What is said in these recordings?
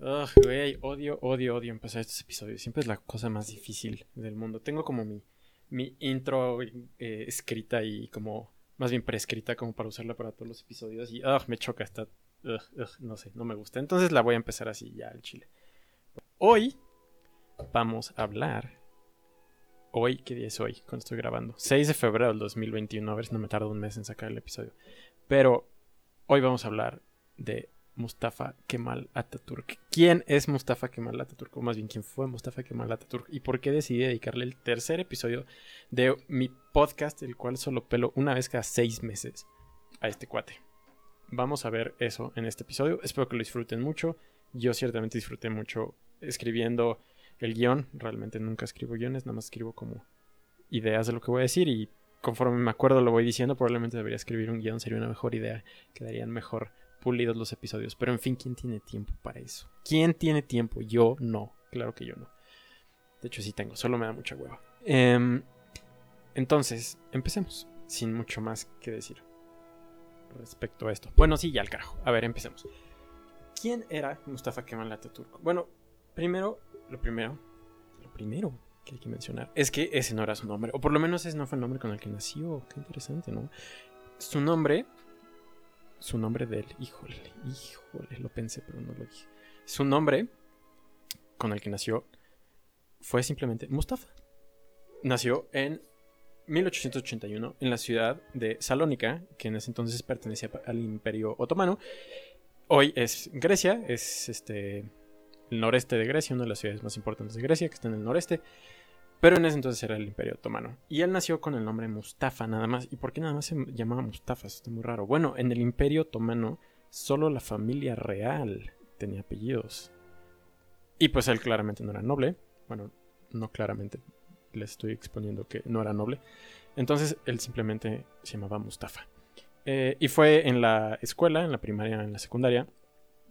Ugh, güey, odio, odio, odio empezar estos episodios. Siempre es la cosa más difícil del mundo. Tengo como mi, mi intro eh, escrita y como, más bien prescrita como para usarla para todos los episodios. Y ugh, me choca esta, ugh, no sé, no me gusta. Entonces la voy a empezar así ya al chile. Hoy vamos a hablar. Hoy, ¿qué día es hoy? Cuando estoy grabando. 6 de febrero del 2021. A ver si no me tardo un mes en sacar el episodio. Pero hoy vamos a hablar de Mustafa Kemal Atatürk. ¿Quién es Mustafa Kemal Atatürk? O más bien, ¿quién fue Mustafa Kemal Atatürk? ¿Y por qué decidí dedicarle el tercer episodio de mi podcast, el cual solo pelo una vez cada seis meses a este cuate? Vamos a ver eso en este episodio. Espero que lo disfruten mucho. Yo ciertamente disfruté mucho escribiendo el guion. Realmente nunca escribo guiones, nada más escribo como ideas de lo que voy a decir y conforme me acuerdo lo voy diciendo. Probablemente debería escribir un guion, sería una mejor idea. Quedarían mejor pulidos los episodios. Pero en fin, ¿quién tiene tiempo para eso? ¿Quién tiene tiempo? Yo no. Claro que yo no. De hecho, sí tengo, solo me da mucha hueva. Em, entonces, empecemos. Sin mucho más que decir respecto a esto. Bueno, sí, ya al carajo. A ver, empecemos. ¿Quién era Mustafa Kemal Atatürk? Bueno, primero, lo primero, lo primero que hay que mencionar es que ese no era su nombre, o por lo menos ese no fue el nombre con el que nació. Qué interesante, ¿no? Su nombre su nombre de él. Híjole, híjole, lo pensé, pero no lo dije. Su nombre con el que nació fue simplemente Mustafa. Nació en 1881 en la ciudad de Salónica, que en ese entonces pertenecía al Imperio Otomano. Hoy es Grecia, es este el noreste de Grecia, una de las ciudades más importantes de Grecia, que está en el noreste. Pero en ese entonces era el Imperio Otomano. Y él nació con el nombre Mustafa nada más. ¿Y por qué nada más se llamaba Mustafa? Eso está muy raro. Bueno, en el Imperio Otomano solo la familia real tenía apellidos. Y pues él claramente no era noble. Bueno, no claramente. Le estoy exponiendo que no era noble. Entonces él simplemente se llamaba Mustafa. Eh, y fue en la escuela, en la primaria, en la secundaria,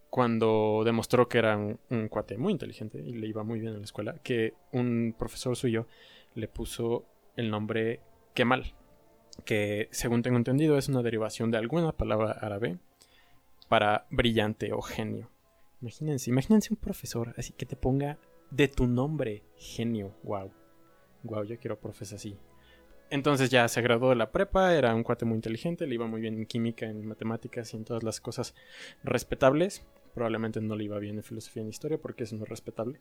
cuando demostró que era un, cuate muy inteligente y le iba muy bien en la escuela, que un profesor suyo le puso el nombre Kemal, que según tengo entendido es una derivación de alguna palabra árabe para brillante o genio. Imagínense, imagínense un profesor así que te ponga de tu nombre genio. Wow. Wow, yo quiero profes así. Entonces ya se graduó de la prepa, era un cuate muy inteligente, le iba muy bien en química, en matemáticas y en todas las cosas respetables. Probablemente no le iba bien en filosofía y en historia porque eso no es respetable.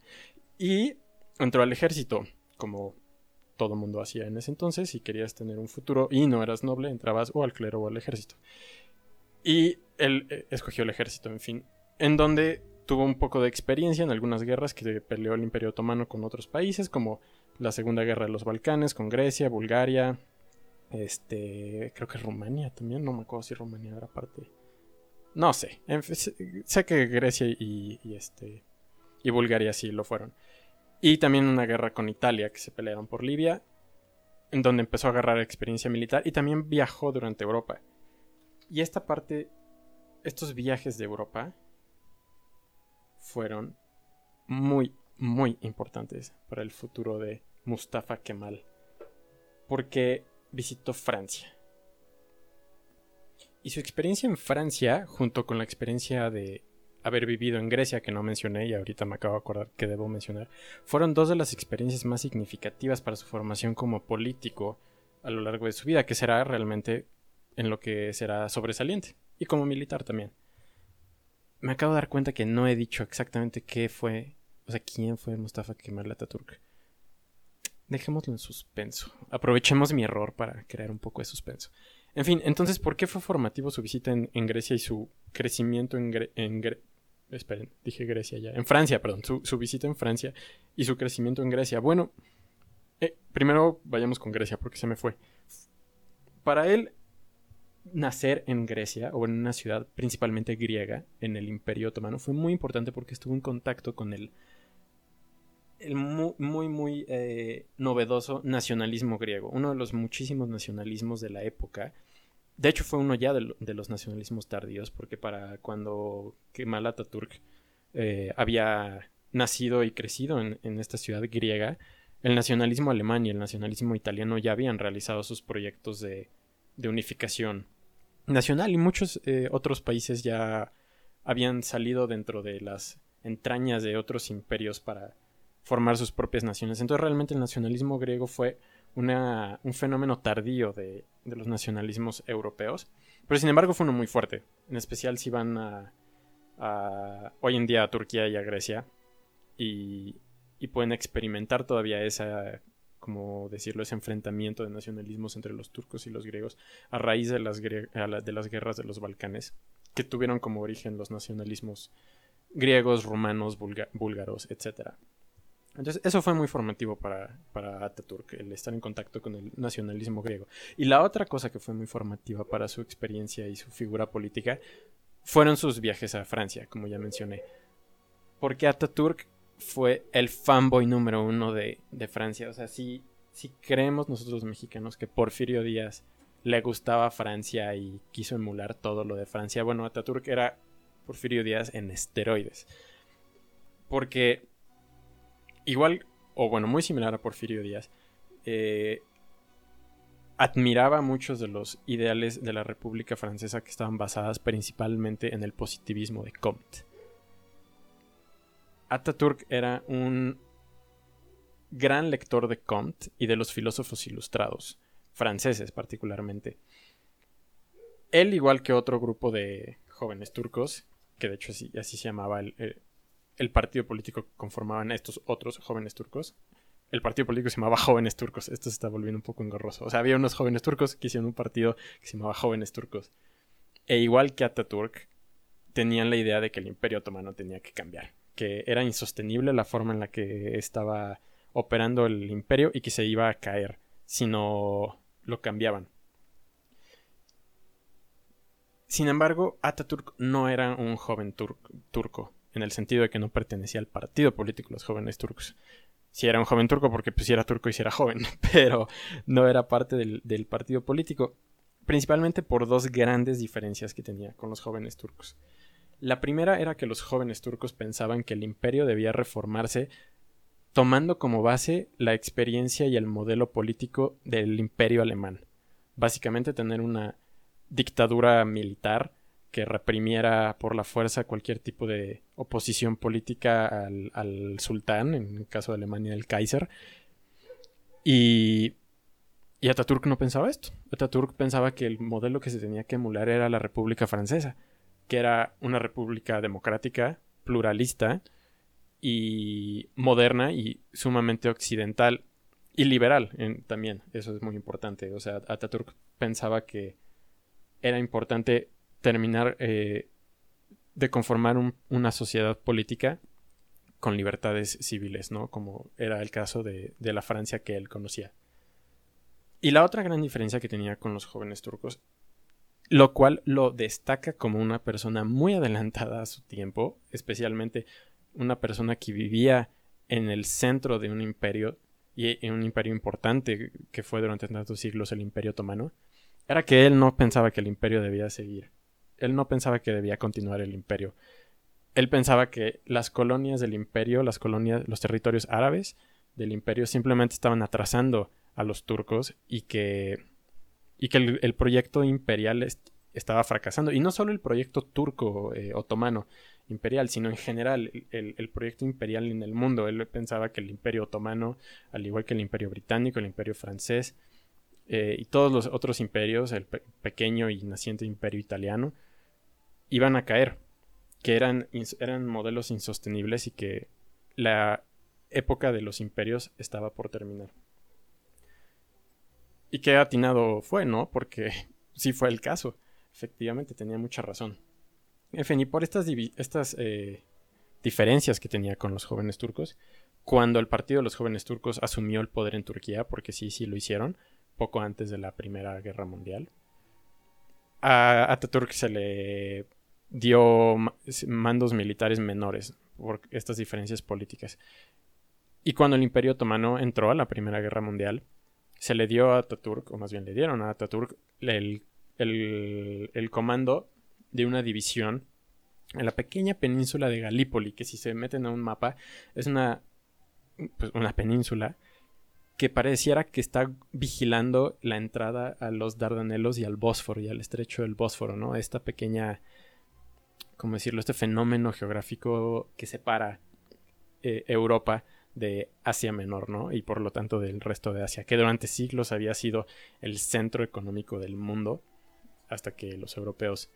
Y entró al ejército, como todo mundo hacía en ese entonces. Si querías tener un futuro y no eras noble, entrabas o al clero o al ejército. Y él eh, escogió el ejército, en fin, en donde tuvo un poco de experiencia en algunas guerras que peleó el Imperio Otomano con otros países, como la Segunda Guerra de los Balcanes, con Grecia, Bulgaria, este, creo que Rumania también, no me acuerdo si Rumania era parte. No sé, sé que Grecia y, este y Bulgaria sí lo fueron. Y también una guerra con Italia que se pelearon por Libia, en donde empezó a agarrar experiencia militar y también viajó durante Europa. Y esta parte, estos viajes de Europa fueron muy, muy importantes para el futuro de Mustafa Kemal. Porque visitó Francia. Y su experiencia en Francia, junto con la experiencia de haber vivido en Grecia, que no mencioné y ahorita me acabo de acordar que debo mencionar, fueron dos de las experiencias más significativas para su formación como político a lo largo de su vida, que será realmente en lo que será sobresaliente, y como militar también. Me acabo de dar cuenta que no he dicho exactamente qué fue, o sea, quién fue Mustafa Kemal Atatürk. Dejémoslo en suspenso. Aprovechemos mi error para crear un poco de suspenso. En fin, entonces, ¿por qué fue formativo su visita en, Grecia y su crecimiento en, Grecia? Esperen, dije Grecia ya. En Francia, perdón. Su, visita en Francia y su crecimiento en Grecia. Bueno, eh, primero vayamos con Grecia porque se me fue. Para él, nacer en Grecia o en una ciudad principalmente griega en el Imperio Otomano fue muy importante porque estuvo en contacto con el el muy, muy, eh, novedoso nacionalismo griego, uno de los muchísimos nacionalismos de la época. De hecho, fue uno ya de, los nacionalismos tardíos, porque para cuando Kemal Atatürk eh, había nacido y crecido en, esta ciudad griega, el nacionalismo alemán y el nacionalismo italiano ya habían realizado sus proyectos de, unificación nacional y muchos eh, otros países ya habían salido dentro de las entrañas de otros imperios para formar sus propias naciones. Entonces realmente el nacionalismo griego fue un fenómeno tardío de, de, los nacionalismos europeos, pero sin embargo fue uno muy fuerte, en especial si van a, hoy en día a Turquía y a Grecia y, y pueden experimentar todavía esa como decirlo, ese enfrentamiento de nacionalismos entre los turcos y los griegos a raíz de las, de las guerras de los Balcanes, que tuvieron como origen los nacionalismos griegos, romanos, búlgaros, etc. Entonces, eso fue muy formativo para, para Ataturk, el estar en contacto con el nacionalismo griego. Y la otra cosa que fue muy formativa para su experiencia y su figura política fueron sus viajes a Francia, como ya mencioné. Porque Ataturk fue el fanboy número uno de, Francia. O sea, si, si creemos nosotros mexicanos que Porfirio Díaz le gustaba Francia y quiso emular todo lo de Francia, bueno, Ataturk era Porfirio Díaz en esteroides. Porque igual, o bueno, muy similar a Porfirio Díaz, eh, admiraba muchos de los ideales de la República Francesa que estaban basadas principalmente en el positivismo de Comte. Ataturk era un gran lector de Comte y de los filósofos ilustrados, franceses particularmente. Él, igual que otro grupo de jóvenes turcos, que de hecho así, se llamaba el, el, partido político que conformaban estos otros jóvenes turcos, el partido político se llamaba Jóvenes Turcos. Esto se está volviendo un poco engorroso. O sea, había unos jóvenes turcos que hicieron un partido que se llamaba Jóvenes Turcos. E igual que Ataturk, tenían la idea de que el imperio otomano tenía que cambiar que era insostenible la forma en la que estaba operando el imperio y que se iba a caer si no lo cambiaban. Sin embargo, Ataturk no era un joven turco, en el sentido de que no pertenecía al partido político los jóvenes turcos. Si era un joven turco porque pues si era turco y si era joven, pero no era parte del, del partido político, principalmente por dos grandes diferencias que tenía con los jóvenes turcos. La primera era que los jóvenes turcos pensaban que el imperio debía reformarse tomando como base la experiencia y el modelo político del imperio alemán. Básicamente tener una dictadura militar que reprimiera por la fuerza cualquier tipo de oposición política al, sultán, en el caso de Alemania el Kaiser. Y, y Ataturk no pensaba esto. Ataturk pensaba que el modelo que se tenía que emular era la República Francesa que era una república democrática, pluralista y moderna y sumamente occidental y liberal también. Eso es muy importante. O sea, Ataturk pensaba que era importante terminar eh, de conformar una sociedad política con libertades civiles, ¿no? Como era el caso de, de la Francia que él conocía. Y la otra gran diferencia que tenía con los jóvenes turcos lo cual lo destaca como una persona muy adelantada a su tiempo, especialmente una persona que vivía en el centro de un imperio y en un imperio importante que fue durante tantos siglos el imperio otomano, era que él no pensaba que el imperio debía seguir. Él no pensaba que debía continuar el imperio. Él pensaba que las colonias del imperio, las colonias, los territorios árabes del imperio simplemente estaban atrasando a los turcos y que y que el, proyecto imperial estaba fracasando. Y no solo el proyecto turco eh, otomano imperial, sino en general el, proyecto imperial en el mundo. Él pensaba que el imperio otomano, al igual que el imperio británico, el imperio francés eh, y todos los otros imperios, el pequeño y naciente imperio italiano, iban a caer, que eran, eran modelos insostenibles y que la época de los imperios estaba por terminar. Y qué atinado fue, ¿no? Porque sí fue el caso. Efectivamente, tenía mucha razón. En fin, y por estas, estas eh, diferencias que tenía con los jóvenes turcos, cuando el Partido de los Jóvenes Turcos asumió el poder en Turquía, porque sí, sí lo hicieron, poco antes de la Primera Guerra Mundial, a Ataturk se le dio mandos militares menores por estas diferencias políticas. Y cuando el Imperio Otomano entró a la Primera Guerra Mundial, se le dio a Ataturk, o más bien le dieron a Ataturk, el, el, comando de una división en la pequeña península de Galípoli, que si se meten a un mapa es una, pues una península que pareciera que está vigilando la entrada a los Dardanelos y al Bósforo y al estrecho del Bósforo, ¿no? Esta pequeña ¿cómo decirlo? Este fenómeno geográfico que separa eh, Europa de Asia Menor, ¿no? Y por lo tanto del resto de Asia, que durante siglos había sido el centro económico del mundo, hasta que los europeos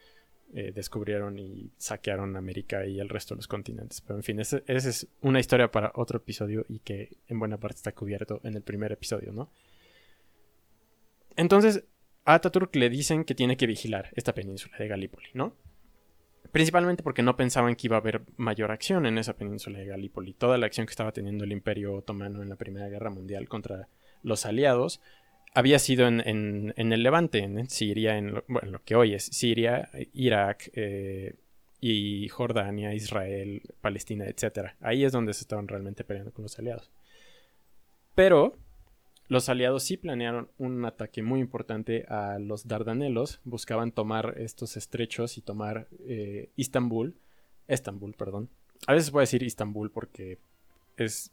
eh, descubrieron y saquearon América y el resto de los continentes. Pero en fin, esa es una historia para otro episodio y que en buena parte está cubierto en el primer episodio, ¿no? Entonces, a Ataturk le dicen que tiene que vigilar esta península de Galípoli, ¿no? Principalmente porque no pensaban que iba a haber mayor acción en esa península de Galípoli. Toda la acción que estaba teniendo el Imperio Otomano en la Primera Guerra Mundial contra los aliados había sido en, el Levante, en Siria, en lo, que hoy es Siria, Irak eh, y Jordania, Israel, Palestina, etc. Ahí es donde se estaban realmente peleando con los aliados. Pero los aliados sí planearon un ataque muy importante a los Dardanelos, buscaban tomar estos estrechos y tomar eh, Istambul, Estambul, perdón. A veces voy a decir Istambul porque es,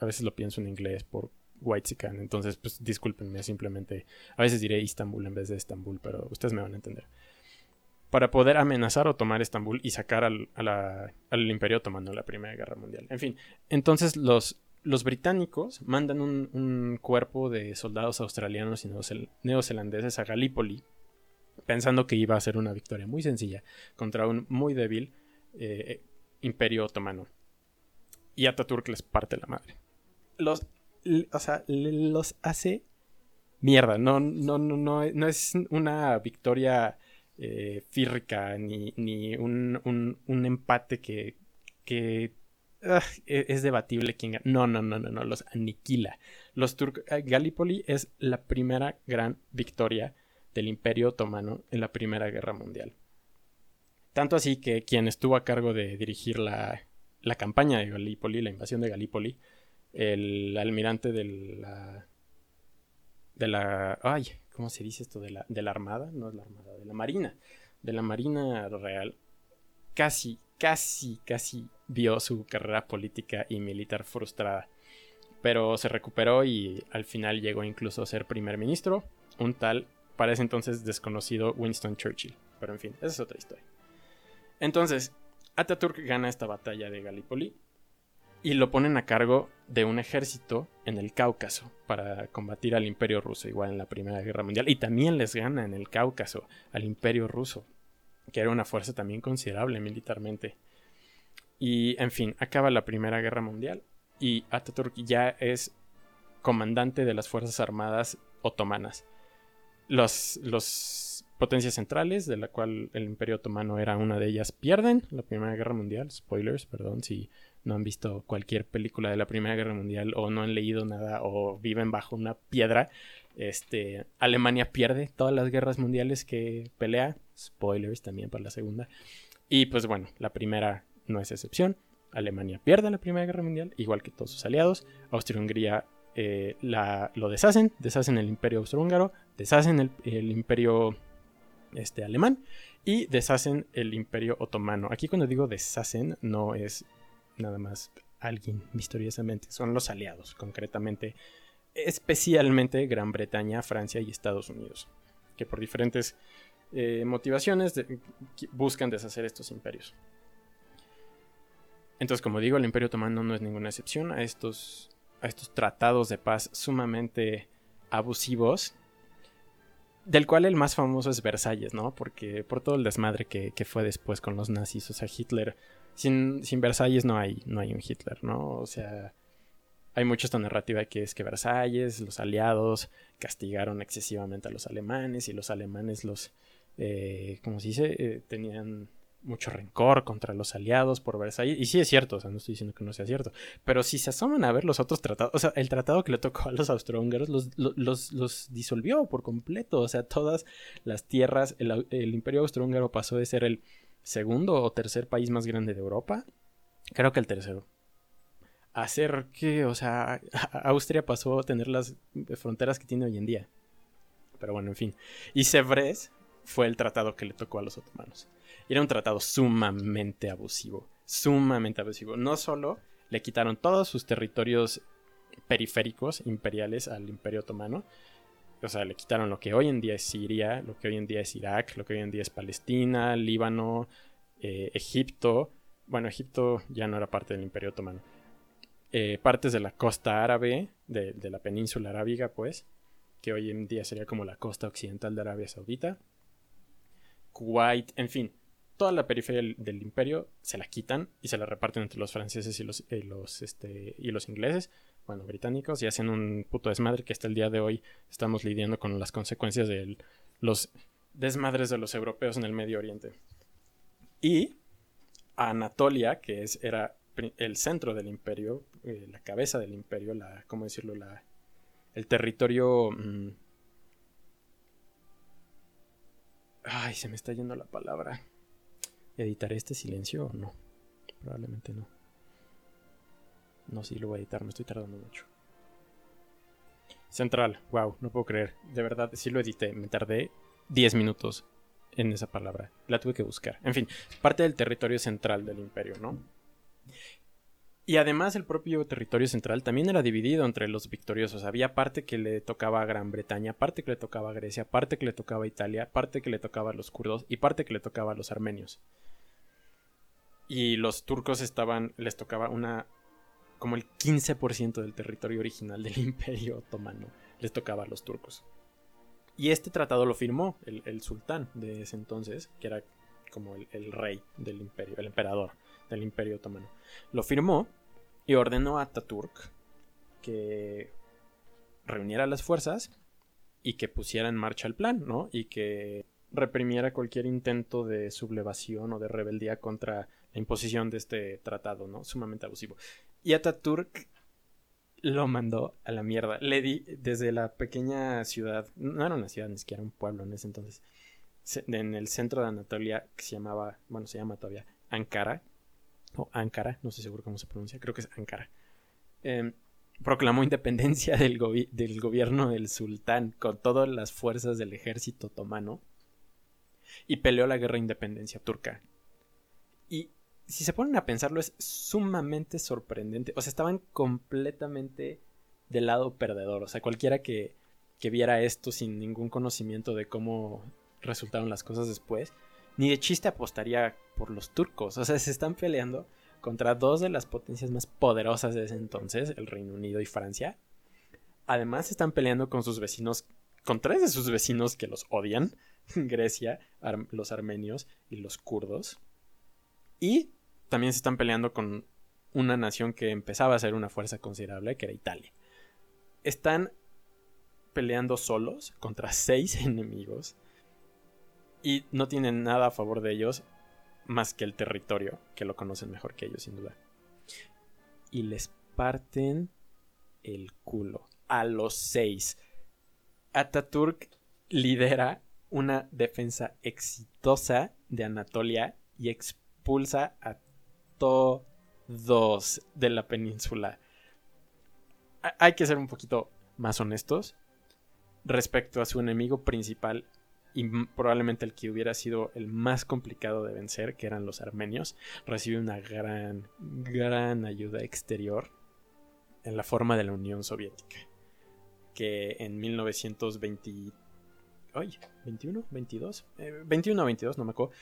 a veces lo pienso en inglés por Whitezican. Entonces, pues discúlpenme, simplemente a veces diré Istambul en vez de Estambul, pero ustedes me van a entender. Para poder amenazar o tomar Estambul y sacar al, al Imperio Otomano en la Primera Guerra Mundial. En fin, entonces los, los británicos mandan un, cuerpo de soldados australianos y neozelandeses a Galípoli, pensando que iba a ser una victoria muy sencilla contra un muy débil eh, Imperio Otomano. Y Ataturk les parte la madre. Los o sea, los hace mierda. No, no, no, no, es una victoria eh, fírrica ni, ni un, un, empate que, que e, es debatible quién. No, no, no, no, no, los aniquila. Los turcos. Eh, es la primera gran victoria del Imperio Otomano en la Primera Guerra Mundial. Tanto así que quien estuvo a cargo de dirigir la, la campaña de Gallipoli, la invasión de Gallipoli, el almirante de la. de la. Ay, ¿cómo se dice esto? De la, de la Armada, no es la Armada, de la Marina. De la Marina Real. Casi, casi, casi vio su carrera política y militar frustrada. Pero se recuperó y al final llegó incluso a ser primer ministro, un tal, para ese entonces desconocido Winston Churchill. Pero en fin, esa es otra historia. Entonces, Ataturk gana esta batalla de Gallipoli y lo ponen a cargo de un ejército en el Cáucaso para combatir al imperio ruso, igual en la Primera Guerra Mundial. Y también les gana en el Cáucaso al imperio ruso, que era una fuerza también considerable militarmente. Y en fin, acaba la Primera Guerra Mundial y Ataturk ya es comandante de las Fuerzas Armadas otomanas. Los, los potencias centrales, de la cual el Imperio Otomano era una de ellas, pierden la Primera Guerra Mundial. Spoilers, perdón si no han visto cualquier película de la Primera Guerra Mundial o no han leído nada o viven bajo una piedra, este, Alemania pierde todas las guerras mundiales que pelea. Spoilers también para la segunda. Y pues bueno, la primera no es excepción. Alemania pierde la Primera Guerra Mundial, igual que todos sus aliados. Austria-Hungría eh, lo deshacen, deshacen el imperio austrohúngaro, deshacen el, imperio este, alemán y deshacen el imperio otomano. Aquí cuando digo deshacen no es nada más alguien misteriosamente. Son los aliados, concretamente, especialmente Gran Bretaña, Francia y Estados Unidos, que por diferentes eh, motivaciones buscan deshacer estos imperios. Entonces, como digo, el Imperio Otomano no es ninguna excepción a estos, a estos tratados de paz sumamente abusivos, del cual el más famoso es Versalles, ¿no? Porque por todo el desmadre que, que fue después con los nazis, o sea, Hitler sin, Versalles no hay, no hay un Hitler, ¿no? O sea, hay mucha esta narrativa que es que Versalles, los aliados, castigaron excesivamente a los alemanes y los alemanes los, eh, como se dice, eh, tenían mucho rencor contra los aliados por Versalles. Y sí es cierto, o sea, no estoy diciendo que no sea cierto. Pero si se asoman a ver los otros tratados, o sea, el tratado que le tocó a los austrohúngaros los, los, los, disolvió por completo. O sea, todas las tierras, el, el imperio austrohúngaro pasó de ser el segundo o tercer país más grande de Europa. Creo que el tercero. Hacer que, o sea, Austria pasó a tener las fronteras que tiene hoy en día. Pero bueno, en fin. Y Sevres fue el tratado que le tocó a los otomanos. Era un tratado sumamente abusivo. Sumamente abusivo. No solo le quitaron todos sus territorios periféricos imperiales al imperio otomano, o sea, le quitaron lo que hoy en día es Siria, lo que hoy en día es Irak, lo que hoy en día es Palestina, Líbano, eh, Egipto, bueno, Egipto ya no era parte del Imperio Otomano, eh, partes de la costa árabe, de, de, la península arábiga, pues, que hoy en día sería como la costa occidental de Arabia Saudita, Kuwait, en fin, toda la periferia del, imperio se la quitan y se la reparten entre los franceses y los, los, este, y los ingleses, bueno, británicos, y hacen un puto desmadre que hasta el día de hoy estamos lidiando con las consecuencias de los desmadres de los europeos en el Medio Oriente. Y Anatolia, que es, era el centro del imperio, eh, la cabeza del imperio, la, ¿cómo decirlo? La, el territorio... Mm, ay, se me está yendo la palabra. ¿Editaré este silencio o no? Probablemente no. No, sí lo voy a editar, me estoy tardando mucho. Central, wow, no puedo creer. De verdad, sí lo edité. Me tardé 10 minutos en esa palabra. La tuve que buscar. En fin, parte del territorio central del imperio, ¿no? Y además el propio territorio central también era dividido entre los victoriosos. Había parte que le tocaba a Gran Bretaña, parte que le tocaba a Grecia, parte que le tocaba a Italia, parte que le tocaba a los kurdos y parte que le tocaba a los armenios y los turcos estaban, les tocaba una, como el 15% del territorio original del imperio otomano, les tocaba a los turcos. Y este tratado lo firmó el, sultán de ese entonces, que era como el, rey del imperio, el emperador del imperio otomano. Lo firmó y ordenó a Ataturk que reuniera las fuerzas y que pusiera en marcha el plan, ¿no? Y que reprimiera cualquier intento de sublevación o de rebeldía contra la imposición de este tratado, ¿no? Sumamente abusivo. Y Ataturk lo mandó a la mierda. Le di desde la pequeña ciudad, no era una ciudad, ni siquiera un pueblo en ese entonces, en el centro de Anatolia, que se llamaba, bueno, se llama todavía Ankara, o Ankara, no sé seguro cómo se pronuncia, creo que es Ankara. Em, proclamó independencia del, del gobierno del sultán con todas las fuerzas del ejército otomano y peleó la guerra de independencia turca. Y si se ponen a pensarlo, es sumamente sorprendente. O sea, estaban completamente del lado perdedor. O sea, cualquiera que, que viera esto sin ningún conocimiento de cómo resultaron las cosas después, ni de chiste apostaría por los turcos. O sea, se están peleando contra dos de las potencias más poderosas de ese entonces, el Reino Unido y Francia. Además, están peleando con sus vecinos, con tres de sus vecinos que los odian, Grecia, los armenios y los kurdos. Y también se están peleando con una nación que empezaba a ser una fuerza considerable, que era Italia. Están peleando solos contra seis enemigos y no tienen nada a favor de ellos más que el territorio, que lo conocen mejor que ellos sin duda. Y les parten el culo a los seis. Ataturk lidera una defensa exitosa de Anatolia y expulsa a todos de la península. Hay que ser un poquito más honestos respecto a su enemigo principal y probablemente el que hubiera sido el más complicado de vencer, que eran los armenios, recibe una gran, gran ayuda exterior en la forma de la Unión Soviética, que en 1920 ay, 21, 22, 21 o 22, no me acuerdo.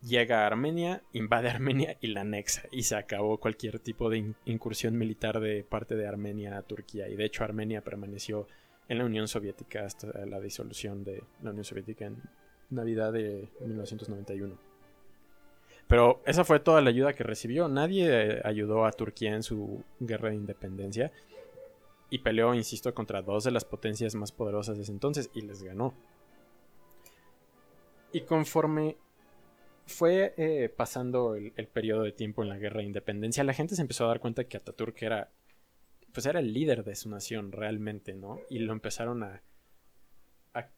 Llega a Armenia, invade Armenia y la anexa. Y se acabó cualquier tipo de incursión militar de parte de Armenia a Turquía. Y de hecho Armenia permaneció en la Unión Soviética hasta la disolución de la Unión Soviética en Navidad de 1991. Pero esa fue toda la ayuda que recibió. Nadie ayudó a Turquía en su guerra de independencia y peleó, insisto, contra dos de las potencias más poderosas de ese entonces y les ganó. Y conforme fue eh, pasando el, periodo de tiempo en la guerra de independencia, la gente se empezó a dar cuenta que Ataturk era, pues era el líder de su nación realmente, ¿no? Y lo empezaron a, a,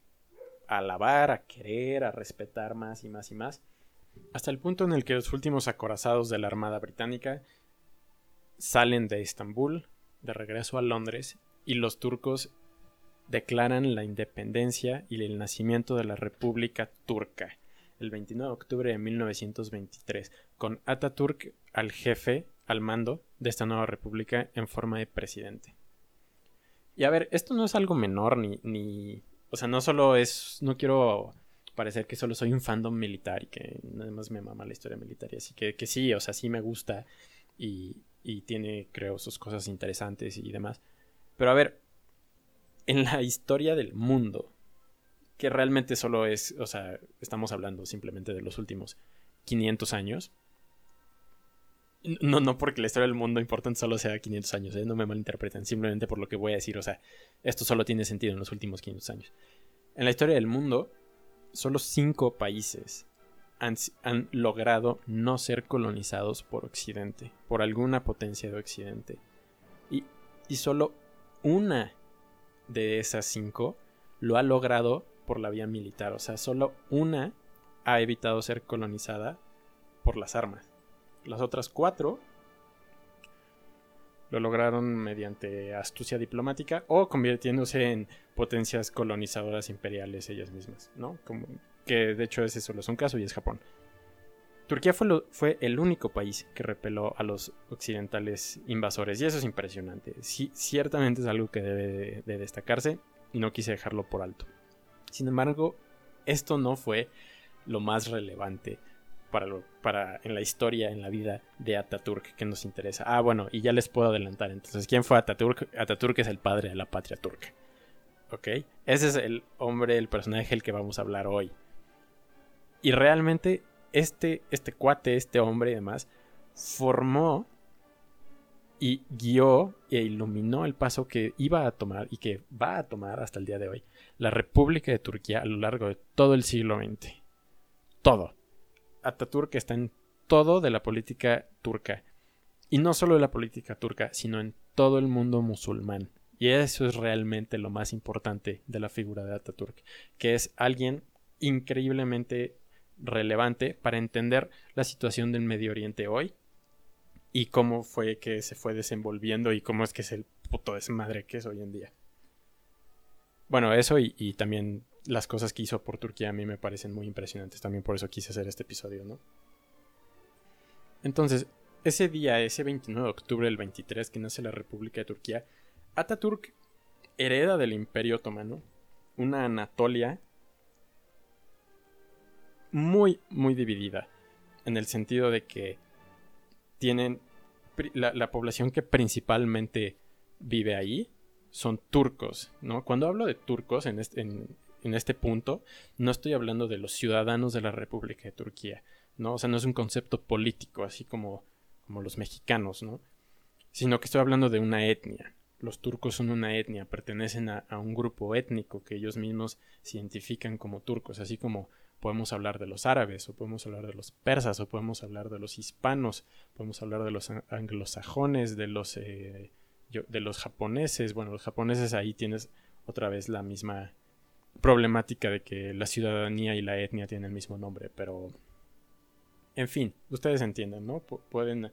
alabar, a querer, a respetar más y más y más, hasta el punto en el que los últimos acorazados de la Armada Británica salen de Estambul de regreso a Londres y los turcos declaran la independencia y el nacimiento de la República Turca el 29 de octubre de 1923, con Ataturk al jefe, al mando de esta nueva república en forma de presidente. Y a ver, esto no es algo menor ni, ni o sea, no solo es, no quiero parecer que solo soy un fandom militar y que nada más me mama la historia militar. Y así que, que sí, o sea, sí me gusta y, y tiene, creo, sus cosas interesantes y demás. Pero a ver, en la historia del mundo, que realmente solo es, o sea, estamos hablando simplemente de los últimos 500 años. No, no porque la historia del mundo importante solo sea 500 años, ¿eh? no me malinterpreten, simplemente por lo que voy a decir, o sea, esto solo tiene sentido en los últimos 500 años. En la historia del mundo, solo 5 países han, logrado no ser colonizados por Occidente, por alguna potencia de Occidente. Y, y solo una de esas 5 lo ha logrado por la vía militar. O sea, solo una ha evitado ser colonizada por las armas. Las otras cuatro lo lograron mediante astucia diplomática o convirtiéndose en potencias colonizadoras imperiales ellas mismas, ¿no? Como, que de hecho ese solo es un caso y es Japón. Turquía fue, fue el único país que repeló a los occidentales invasores y eso es impresionante. Sí, ciertamente es algo que debe de destacarse y no quise dejarlo por alto. Sin embargo, esto no fue lo más relevante para, en la historia, en la vida de Ataturk que nos interesa. Ah, bueno, y ya les puedo adelantar. Entonces, ¿quién fue Ataturk? Ataturk es el padre de la patria turca. ¿Ok? Ese es el hombre, el personaje del que vamos a hablar hoy. Y realmente, este, este cuate, este hombre y demás, formó y guió e iluminó el paso que iba a tomar y que va a tomar hasta el día de hoy la República de Turquía a lo largo de todo el siglo XX. Todo. Ataturk está en todo de la política turca. Y no solo de la política turca, sino en todo el mundo musulmán. Y eso es realmente lo más importante de la figura de Ataturk, que es alguien increíblemente relevante para entender la situación del Medio Oriente hoy y cómo fue que se fue desenvolviendo y cómo es que es el puto desmadre que es hoy en día. Bueno, eso y, también las cosas que hizo por Turquía a mí me parecen muy impresionantes. También por eso quise hacer este episodio, ¿no? Entonces, ese día, ese 29 de octubre del 23 que nace la República de Turquía, Ataturk hereda del Imperio Otomano una Anatolia muy, muy dividida. En el sentido de que tienen la, la población que principalmente vive ahí son turcos, ¿no? Cuando hablo de turcos en este, este punto, no estoy hablando de los ciudadanos de la República de Turquía, ¿no? O sea, no es un concepto político, así como, como los mexicanos, ¿no? Sino que estoy hablando de una etnia. Los turcos son una etnia, pertenecen a, a un grupo étnico que ellos mismos se identifican como turcos, así como podemos hablar de los árabes, o podemos hablar de los persas, o podemos hablar de los hispanos, podemos hablar de los anglosajones, de los eh, de los japoneses, bueno, los japoneses ahí tienes otra vez la misma problemática de que la ciudadanía y la etnia tienen el mismo nombre, pero en fin, ustedes entienden, ¿no? pueden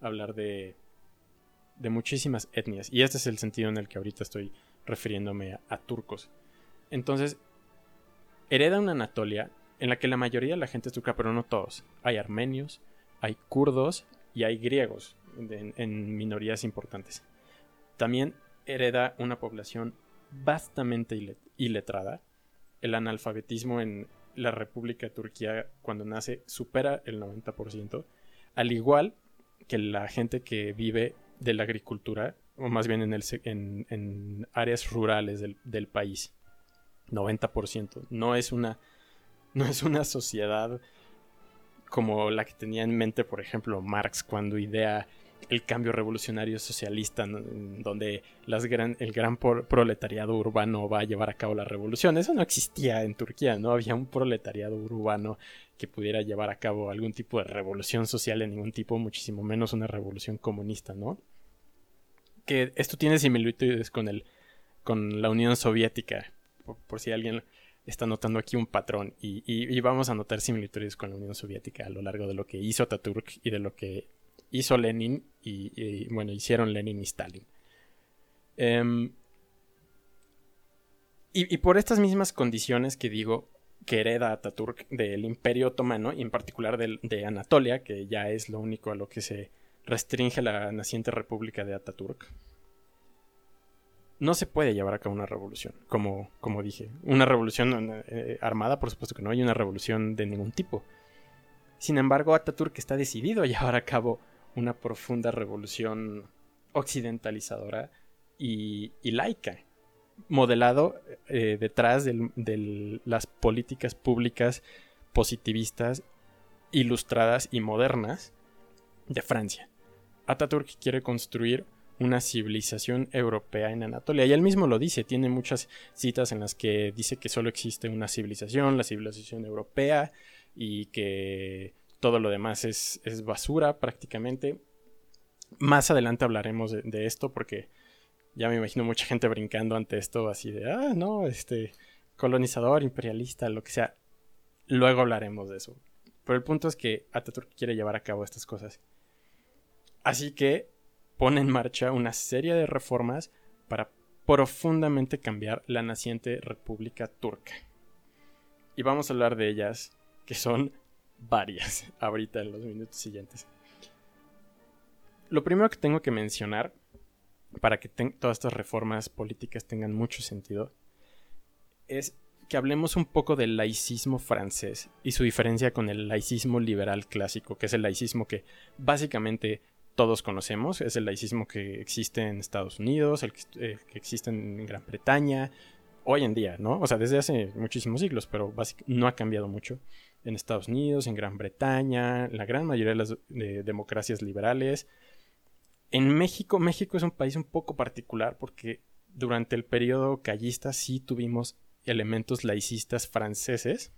hablar de de muchísimas etnias y este es el sentido en el que ahorita estoy refiriéndome a, turcos. Entonces, hereda una Anatolia en la que la mayoría de la gente es turca, pero no todos. Hay armenios, hay kurdos y hay griegos en minorías importantes. También hereda una población vastamente iletrada. El analfabetismo en la República de Turquía cuando nace supera el 90%, al igual que la gente que vive de la agricultura, o más bien en, el, en, áreas rurales del, del, país. 90%. No es una, no es una sociedad como la que tenía en mente, por ejemplo, Marx cuando idea el cambio revolucionario socialista, donde las gran, el gran proletariado urbano va a llevar a cabo la revolución. Eso no existía en Turquía, no había un proletariado urbano que pudiera llevar a cabo algún tipo de revolución social de ningún tipo, muchísimo menos una revolución comunista, ¿no? Que esto tiene similitudes con el con la Unión Soviética, por, si alguien está notando aquí un patrón y, y, vamos a notar similitudes con la Unión Soviética a lo largo de lo que hizo Ataturk y de lo que hizo Lenin y, bueno, hicieron Lenin y Stalin. Em, y, por estas mismas condiciones que digo que hereda Ataturk del Imperio Otomano y en particular de, Anatolia, que ya es lo único a lo que se restringe la naciente República de Ataturk. no se puede llevar a cabo una revolución, como, como dije. Una revolución eh, armada, por supuesto que no hay una revolución de ningún tipo. Sin embargo, Ataturk está decidido a llevar a cabo una profunda revolución occidentalizadora y, laica, modelado eh, detrás de las políticas públicas positivistas, ilustradas y modernas de Francia. Ataturk quiere construir una civilización europea en Anatolia. Y él mismo lo dice, tiene muchas citas en las que dice que solo existe una civilización, la civilización europea, y que todo lo demás es, basura prácticamente. Más adelante hablaremos de, esto porque ya me imagino mucha gente brincando ante esto así de, ah, no, este, colonizador, imperialista, lo que sea. Luego hablaremos de eso. Pero el punto es que Ataturk quiere llevar a cabo estas cosas. Así que pone en marcha una serie de reformas para profundamente cambiar la naciente República Turca. Y vamos a hablar de ellas, que son varias, ahorita en los minutos siguientes. Lo primero que tengo que mencionar, para que todas estas reformas políticas tengan mucho sentido, es que hablemos un poco del laicismo francés y su diferencia con el laicismo liberal clásico, que es el laicismo que básicamente todos conocemos, es el laicismo que existe en Estados Unidos, el que, eh, existe en Gran Bretaña, hoy en día, ¿no? O sea, desde hace muchísimos siglos, pero no ha cambiado mucho. En Estados Unidos, en Gran Bretaña, la gran mayoría de las democracias liberales. En México, México es un país un poco particular porque durante el periodo callista sí tuvimos elementos laicistas franceses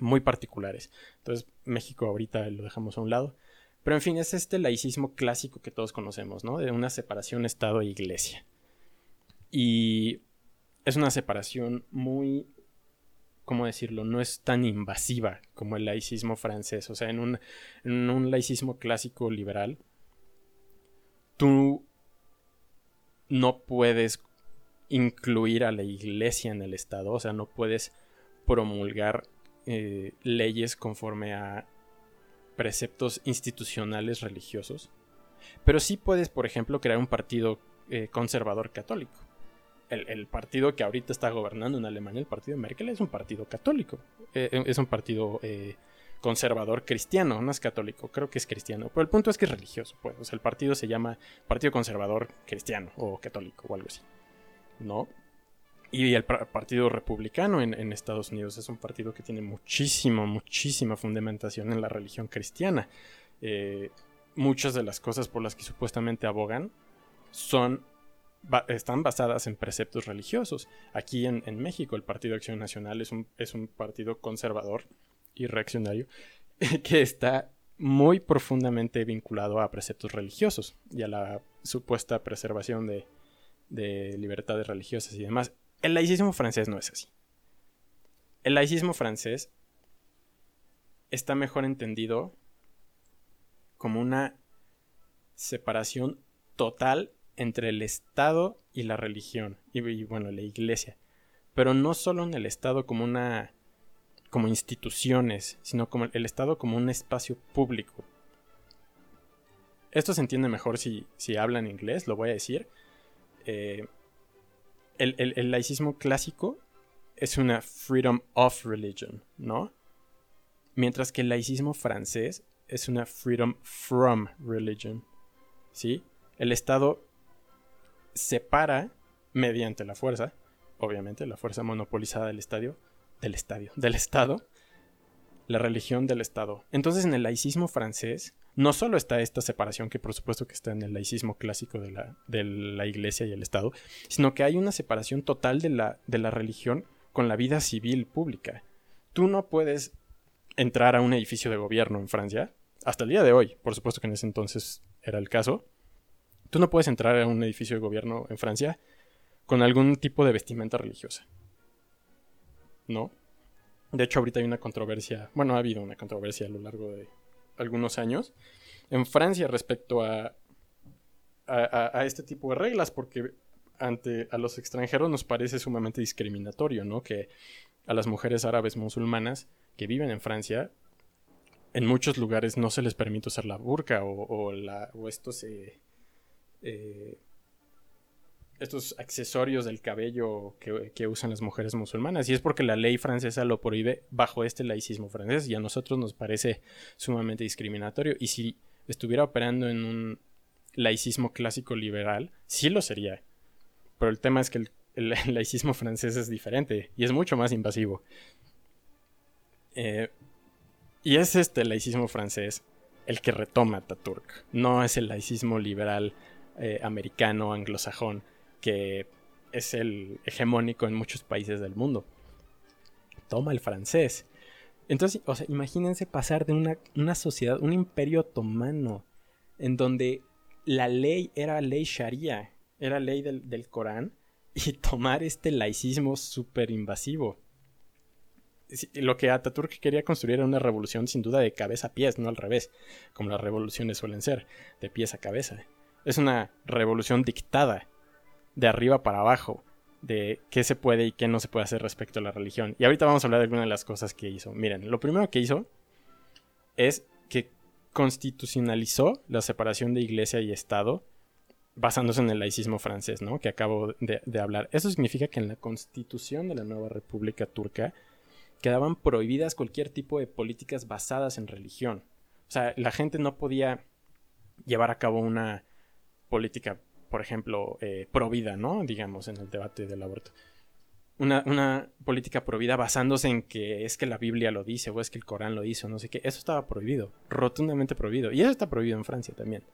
muy particulares. Entonces, México ahorita lo dejamos a un lado. Pero en fin, es este laicismo clásico que todos conocemos, ¿no? De una separación Estado e. Y es una separación muy, ¿cómo decirlo? No es tan invasiva como el laicismo francés. O sea, en un, en un laicismo clásico liberal, tú no puedes incluir a la iglesia en el Estado, o sea, no puedes promulgar eh, leyes conforme a preceptos institucionales religiosos, pero sí puedes, por ejemplo, crear un partido eh, conservador católico. El, partido que ahorita está gobernando en Alemania, el partido de Merkel, es un partido católico. Eh, eh, es un partido conservador cristiano, no es católico, creo que es cristiano. Pero el punto es que es religioso, pues. El partido se llama Partido Conservador Cristiano o Católico o algo así. ¿No? Y el Partido Republicano en, Estados Unidos es un partido que tiene muchísima, muchísima fundamentación en la religión cristiana. Eh, muchas de las cosas por las que supuestamente abogan son están basadas en preceptos religiosos. Aquí en, México el Partido Acción Nacional es un, es un partido conservador y reaccionario que está muy profundamente vinculado a preceptos religiosos y a la supuesta preservación de, de libertades religiosas y demás. El laicismo francés no es así. El laicismo francés está mejor entendido como una separación total entre el Estado y la religión, y, bueno, la iglesia. Pero no solo en el Estado como una. como instituciones, sino como el Estado como un espacio público. Esto se entiende mejor si, si hablan inglés, lo voy a decir. Eh, el, laicismo clásico es una freedom of religion, ¿no? Mientras que el laicismo francés es una freedom from religion, ¿sí? El Estado separa mediante la fuerza, obviamente la fuerza monopolizada del estadio, del estadio, del Estado, la religión del Estado. Entonces en el laicismo francés no solo está esta separación que por supuesto que está en el laicismo clásico de la, de la iglesia y el Estado, sino que hay una separación total de la, de la religión con la vida civil pública. Tú no puedes entrar a un edificio de gobierno en Francia, hasta el día de hoy, por supuesto que en ese entonces era el caso, tú no puedes entrar a un edificio de gobierno en Francia con algún tipo de vestimenta religiosa. ¿No? De hecho, ahorita hay una controversia, bueno, ha habido una controversia a lo largo de algunos años en Francia respecto a, a, este tipo de reglas, porque ante a los extranjeros nos parece sumamente discriminatorio, ¿no? Que a las mujeres árabes musulmanas que viven en Francia, en muchos lugares no se les permite usar la burka o, la, o estos eh, estos accesorios del cabello que, usan las mujeres musulmanas. Y es porque la ley francesa lo prohíbe bajo este laicismo francés y a nosotros nos parece sumamente discriminatorio. Y si estuviera operando en un laicismo clásico liberal, sí lo sería. Pero el tema es que el, laicismo francés es diferente y es mucho más invasivo. Eh, y es este laicismo francés el que retoma Ataturk. No es el laicismo liberal eh, americano, anglosajón, que es el hegemónico en muchos países del mundo. Toma el francés. Entonces, o sea, imagínense pasar de una, una sociedad, un imperio otomano, en donde la ley era ley sharia, era ley del, del Corán, y tomar este laicismo súper invasivo. Lo que Ataturk quería construir era una revolución sin duda de cabeza a pies, no al revés, como las revoluciones suelen ser, de pies a cabeza. Es una revolución dictada de arriba para abajo de qué se puede y qué no se puede hacer respecto a la religión. Y ahorita vamos a hablar de algunas de las cosas que hizo. Miren, lo primero que hizo es que constitucionalizó la separación de iglesia y Estado basándose en el laicismo francés, ¿no? Que acabo de, de hablar. Eso significa que en la constitución de la nueva República Turca quedaban prohibidas cualquier tipo de políticas basadas en religión. O sea, la gente no podía llevar a cabo una política por ejemplo, eh, ¿no? Digamos, en el debate del aborto. Una, una, política provida basándose en que es que la Biblia lo dice o es que el Corán lo dice o no sé qué. Eso estaba prohibido, rotundamente prohibido. Y eso está prohibido en Francia también.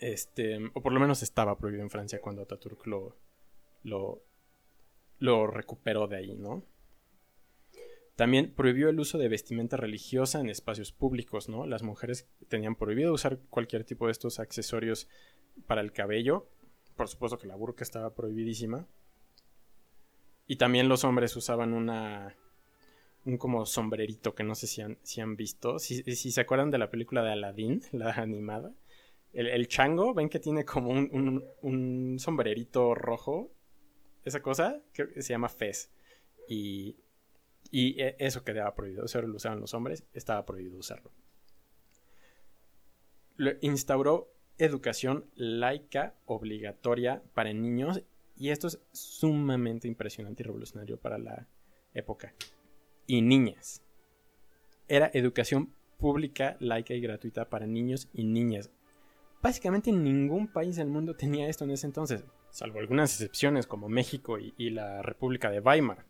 Este, o por lo menos estaba prohibido en Francia cuando Ataturk lo, lo, lo recuperó de ahí, ¿no? También prohibió el uso de vestimenta religiosa en espacios públicos, ¿no? Las mujeres tenían prohibido usar cualquier tipo de estos accesorios para el cabello. Por supuesto que la burka estaba prohibidísima. Y también los hombres usaban una. un como sombrerito que no sé si han, si han visto. Si, se acuerdan de la película de Aladdin, la animada. El, chango, ven que tiene como un, un, sombrerito rojo. Esa cosa que se llama fez. Y, y e, eso quedaba prohibido. Eso lo usaban los hombres. Estaba prohibido usarlo. Lo instauró educación laica obligatoria para niños y esto es sumamente impresionante y revolucionario para la época. Y niñas. Era educación pública, laica y gratuita para niños y niñas. Básicamente ningún país del mundo tenía esto en ese entonces, salvo algunas excepciones como México y, y la República de Weimar.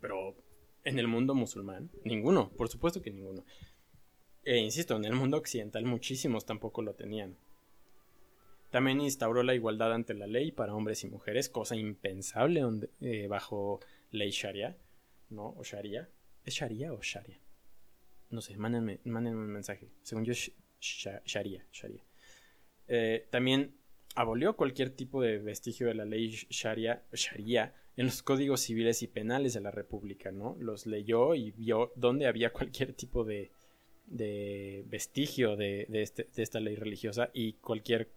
Pero en el mundo musulmán, ninguno, por supuesto que ninguno. E insisto, en el mundo occidental muchísimos tampoco lo tenían. También instauró la igualdad ante la ley para hombres y mujeres, cosa impensable eh, bajo ley sharia, ¿no? O sharia. ¿Es sharia o sharia? No sé, mándenme, un mensaje. Según yo, sharia, sharia. Eh, también abolió cualquier tipo de vestigio de la ley sharia, sharia en los códigos civiles y penales de la República, ¿no? Los leyó y vio dónde había cualquier tipo de, de vestigio de, este, de, esta ley religiosa y cualquier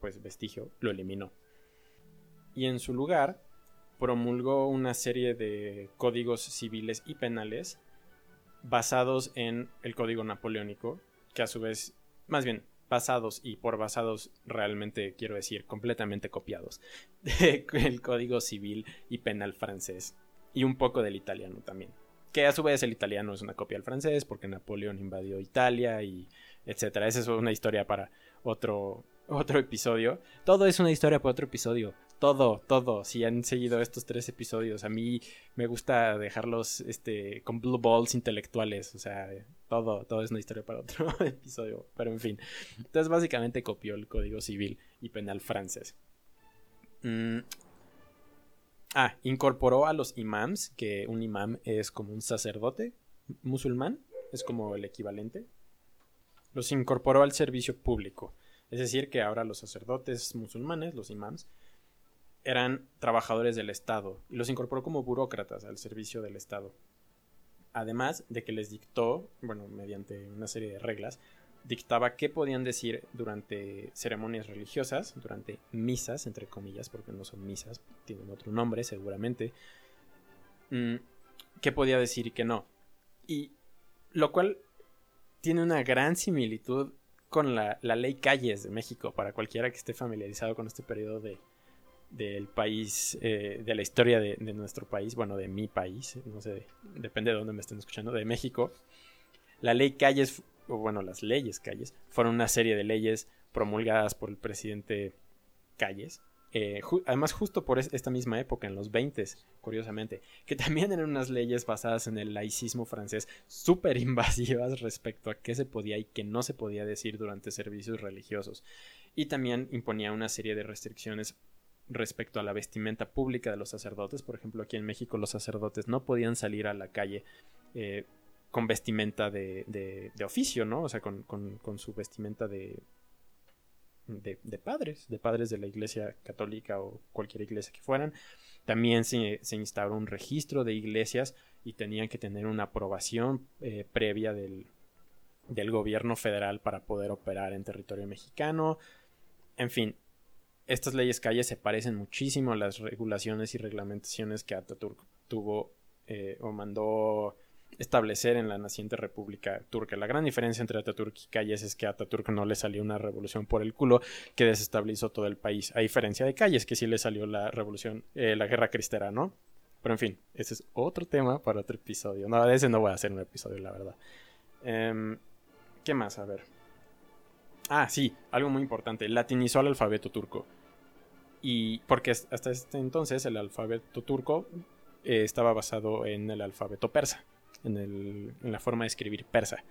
pues vestigio lo eliminó. Y en su lugar promulgó una serie de códigos civiles y penales basados en el código napoleónico, que a su vez, más bien, basados y por basados realmente quiero decir completamente copiados del código civil y penal francés y un poco del italiano también que a su vez el italiano es una copia del francés porque Napoleón invadió Italia y etcétera. Esa es una historia para otro, otro episodio. Todo es una historia para otro episodio. Todo, todo. Si han seguido estos tres episodios, a mí me gusta dejarlos este, con blue balls intelectuales. O sea, todo, todo es una historia para otro episodio. Pero en fin. Entonces básicamente copió el Código Civil y Penal francés. Mm, Ah, incorporó a los imams, que un imam es como un sacerdote musulmán, es como el equivalente. Los incorporó al servicio público. Es decir, que ahora los sacerdotes musulmanes, los imams, eran trabajadores del Estado y los incorporó como burócratas al servicio del Estado. Además de que les dictó, bueno, mediante una serie de reglas, dictaba qué podían decir durante ceremonias religiosas, durante misas, entre comillas, porque no son misas, tienen otro nombre seguramente, mm, qué podía decir y qué no. Y lo cual tiene una gran similitud con la, ley Calles de México, para cualquiera que esté familiarizado con este periodo de, del país, eh, de la historia de, nuestro país, bueno, de mi país, no sé, depende de dónde me estén escuchando, de México. La ley Calles, o bueno, las leyes Calles, fueron una serie de leyes promulgadas por el presidente Calles, eh, además justo por esta misma época, en los 20, curiosamente, que también eran unas leyes basadas en el laicismo francés súper invasivas respecto a qué se podía y qué no se podía decir durante servicios religiosos. Y también imponía una serie de restricciones respecto a la vestimenta pública de los sacerdotes. Por ejemplo, aquí en México los sacerdotes no podían salir a la calle eh, con vestimenta de, oficio, ¿no? O sea, con su vestimenta de, de, padres, de padres de la iglesia católica o cualquier iglesia que fueran. También se, instauró un registro de iglesias y tenían que tener una aprobación eh, previa del, del gobierno federal para poder operar en territorio mexicano. En fin, estas leyes calles se parecen muchísimo a las regulaciones y reglamentaciones que Ataturk tuvo eh, o mandó establecer en la naciente República Turca. La gran diferencia entre Ataturk y Calles es que a Ataturk no le salió una revolución por el culo que desestabilizó todo el país, a diferencia de Calles, que sí le salió la revolución, eh, la guerra cristera, ¿no? Pero en fin, ese es otro tema para otro episodio. No, de ese no voy a hacer un episodio, la verdad. Em, ¿Qué más? A ver. Ah, sí, algo muy importante. Latinizó el alfabeto turco. Y porque hasta este entonces el alfabeto turco eh, estaba basado en el alfabeto persa en, la forma de escribir persa,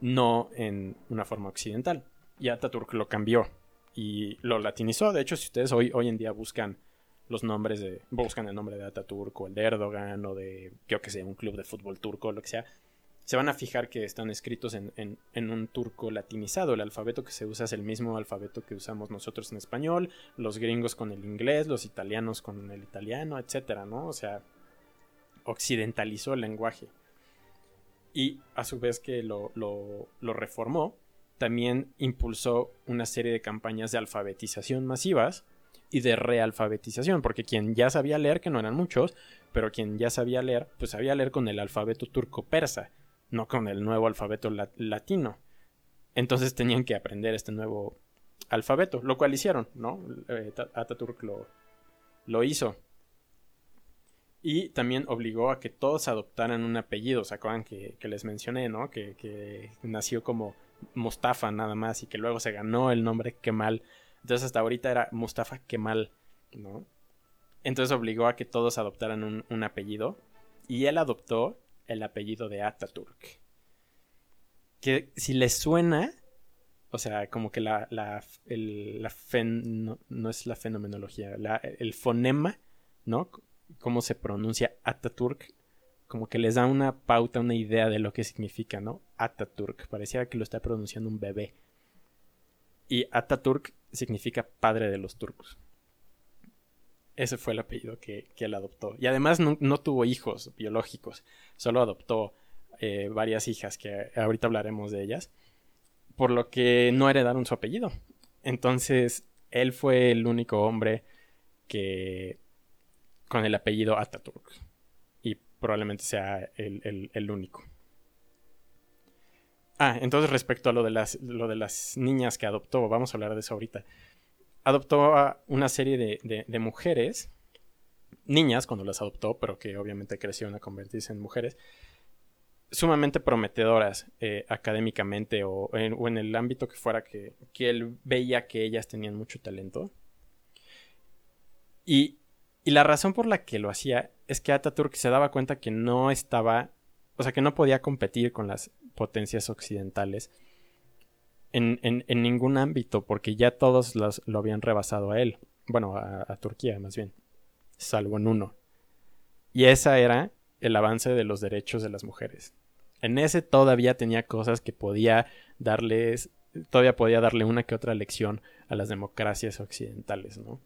no en una forma occidental. Y Ataturk lo cambió y lo latinizó. De hecho, si ustedes hoy, hoy en día buscan los nombres de. buscan el nombre de Ataturk o el de Erdogan o de, yo que sé, un club de fútbol turco o lo que sea, se van a fijar que están escritos en, en, un turco latinizado. El alfabeto que se usa es el mismo alfabeto que usamos nosotros en español, los gringos con el inglés, los italianos con el italiano, etcétera, ¿no? O sea, occidentalizó el lenguaje y a su vez que lo, reformó, también impulsó una serie de campañas de alfabetización masivas y de realfabetización, porque quien ya sabía leer, que no eran muchos, pero quien ya sabía leer, pues sabía leer con el alfabeto turco-persa, no con el nuevo alfabeto latino. Entonces tenían que aprender este nuevo alfabeto, lo cual hicieron, ¿no? Eh, Ataturk lo, lo hizo y también obligó a que todos adoptaran un apellido. ¿Se acuerdan que, les mencioné, no? Que, nació como Mustafa nada más y que luego se ganó el nombre Kemal. Entonces hasta ahorita era Mustafa Kemal, ¿no? Entonces obligó a que todos adoptaran un, apellido y él adoptó el apellido de Ataturk. Que si les suena, o sea, como que la, la, no, es la fenomenología, el fonema, ¿no? cómo se pronuncia Ataturk, como que les da una pauta, una idea de lo que significa, ¿no? Ataturk, parecía que lo está pronunciando un bebé. Y Ataturk significa padre de los turcos. Ese fue el apellido que, él adoptó. Y además no, tuvo hijos biológicos, solo adoptó eh, varias hijas, que ahorita hablaremos de ellas, por lo que no heredaron su apellido. Entonces, él fue el único hombre que con el apellido Ataturk. Y probablemente sea el, único. Ah, entonces respecto a lo de, las, lo de las niñas que adoptó, vamos a hablar de eso ahorita. Adoptó a una serie de, mujeres, niñas cuando las adoptó, pero que obviamente crecieron a convertirse en mujeres, sumamente prometedoras eh, académicamente o en, el ámbito que fuera que, que él veía que ellas tenían mucho talento. Y y la razón por la que lo hacía es que Ataturk se daba cuenta que no estaba, o sea, que no podía competir con las potencias occidentales en, ningún ámbito, porque ya todos lo habían rebasado a él. Bueno, a, Turquía más bien, salvo en uno. Y esa era el avance de los derechos de las mujeres. En ese todavía tenía cosas que podía darles, todavía podía darle una que otra lección a las democracias occidentales, ¿no?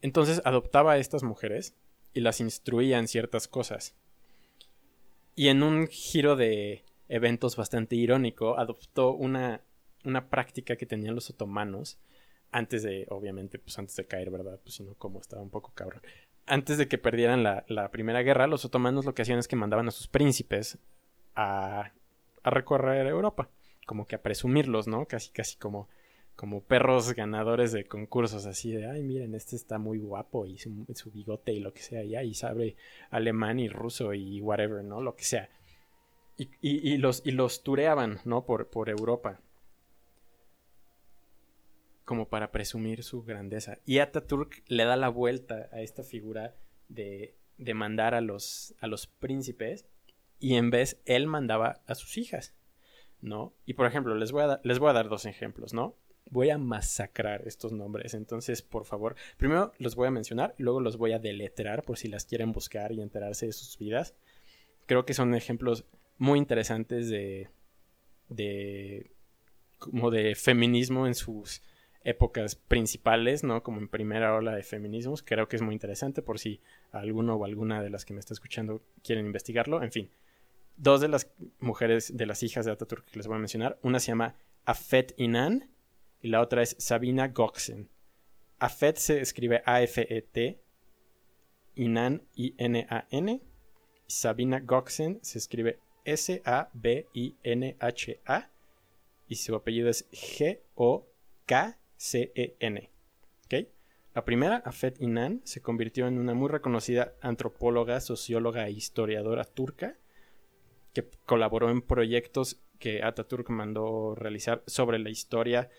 Entonces adoptaba a estas mujeres y las instruía en ciertas cosas. Y en un giro de eventos bastante irónico, adoptó una, una práctica que tenían los otomanos antes de, obviamente, pues antes de caer, ¿verdad? Pues sino como estaba un poco cabrón. Antes de que perdieran la, la, primera guerra, los otomanos lo que hacían es que mandaban a sus príncipes a, a recorrer Europa como que a presumirlos, ¿no? Casi, casi como, como perros ganadores de concursos, así de, ay, miren, este está muy guapo y su, bigote y lo que sea, y sabe alemán y ruso y whatever, ¿no? Lo que sea. Y, y, y los, y los tureaban, ¿no? Por, por Europa. Como para presumir su grandeza. Y Ataturk le da la vuelta a esta figura de, de mandar a los, a los príncipes y en vez él mandaba a sus hijas, ¿no? Y por ejemplo, les voy a, les voy a dar dos ejemplos, ¿no? Voy a masacrar estos nombres, entonces por favor, primero los voy a mencionar, luego los voy a deletrear por si las quieren buscar y enterarse de sus vidas. Creo que son ejemplos muy interesantes de, de como de feminismo en sus épocas principales, ¿no? Como en primera ola de feminismos. Creo que es muy interesante por si alguno o alguna de las que me está escuchando quieren investigarlo. En fin, dos de las mujeres de las hijas de Ataturk que les voy a mencionar. Una se llama Afet Inan y la otra es Sabina Goxen. Afet se escribe A-F-E-T, Inan I-N-A-N. Sabina Goxen se escribe S-A-B-I-N-H-A y su apellido es G-O-K-C-E-N. La primera, Afet Inan, se convirtió en una muy reconocida antropóloga, socióloga e historiadora turca que colaboró en proyectos que Ataturk mandó realizar sobre la historia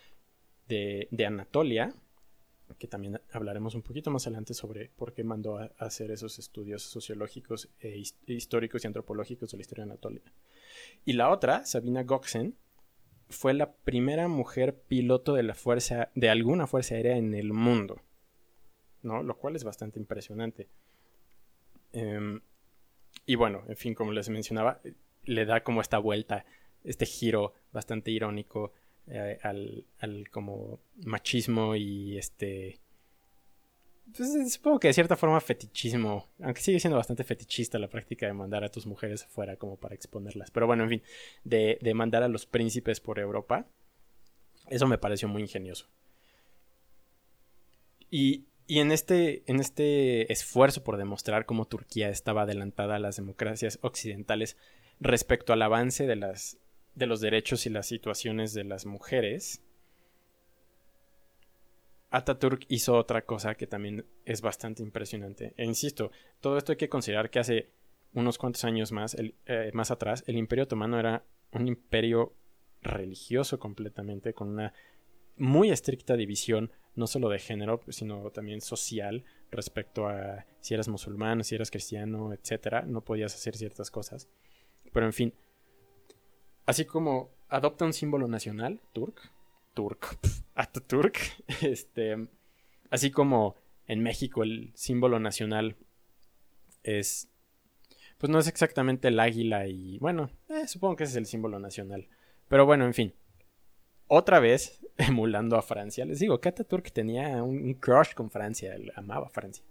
de, Anatolia, que también hablaremos un poquito más adelante sobre por qué mandó a, hacer esos estudios sociológicos, e históricos y antropológicos de la historia Anatolia. Y la otra, Sabina Goxen, fue la primera mujer piloto de la fuerza, de alguna fuerza aérea en el mundo, ¿no? Lo cual es bastante impresionante. Em, y bueno, en fin, como les mencionaba, le da como esta vuelta, este giro bastante irónico eh, al, como machismo y este... Pues, supongo que de cierta forma fetichismo, aunque sigue siendo bastante fetichista la práctica de mandar a tus mujeres afuera como para exponerlas. Pero bueno, en fin, de, de mandar a los príncipes por Europa, eso me pareció muy ingenioso. Y y en este, en este esfuerzo por demostrar cómo Turquía estaba adelantada a las democracias occidentales respecto al avance de, las, de los derechos y las situaciones de las mujeres, Ataturk hizo otra cosa que también es bastante impresionante. E insisto, todo esto hay que considerar que hace unos cuantos años más, eh, más atrás, el Imperio Otomano era un imperio religioso completamente, con una muy estricta división no solo de género, sino también social respecto a si eras musulmán, si eras cristiano, etcétera, no podías hacer ciertas cosas. Pero en fin, así como adopta un símbolo nacional, turk, turk, Ataturk, este, así como en México el símbolo nacional es pues no es exactamente el águila y bueno, eh, supongo que ese es el símbolo nacional. Pero bueno, en fin, otra vez emulando a Francia. Les digo, que Ataturk tenía un, crush con Francia, él amaba Francia.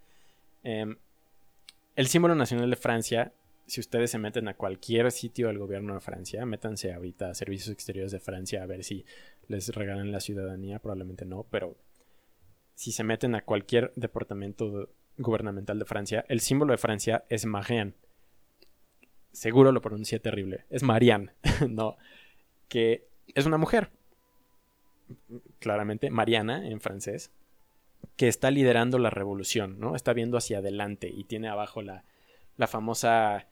Em, el símbolo nacional de Francia, si ustedes se meten a cualquier sitio del gobierno de Francia, métanse ahorita a Servicios Exteriores de Francia a ver si les regalan la ciudadanía, probablemente no, pero si se meten a cualquier departamento gubernamental de Francia, el símbolo de Francia es Marianne. Seguro lo pronuncié terrible. Es Marianne, no. Que es una mujer claramente, Mariana en francés, que está liderando la revolución, ¿no? Está viendo hacia adelante y tiene abajo la, la famosa,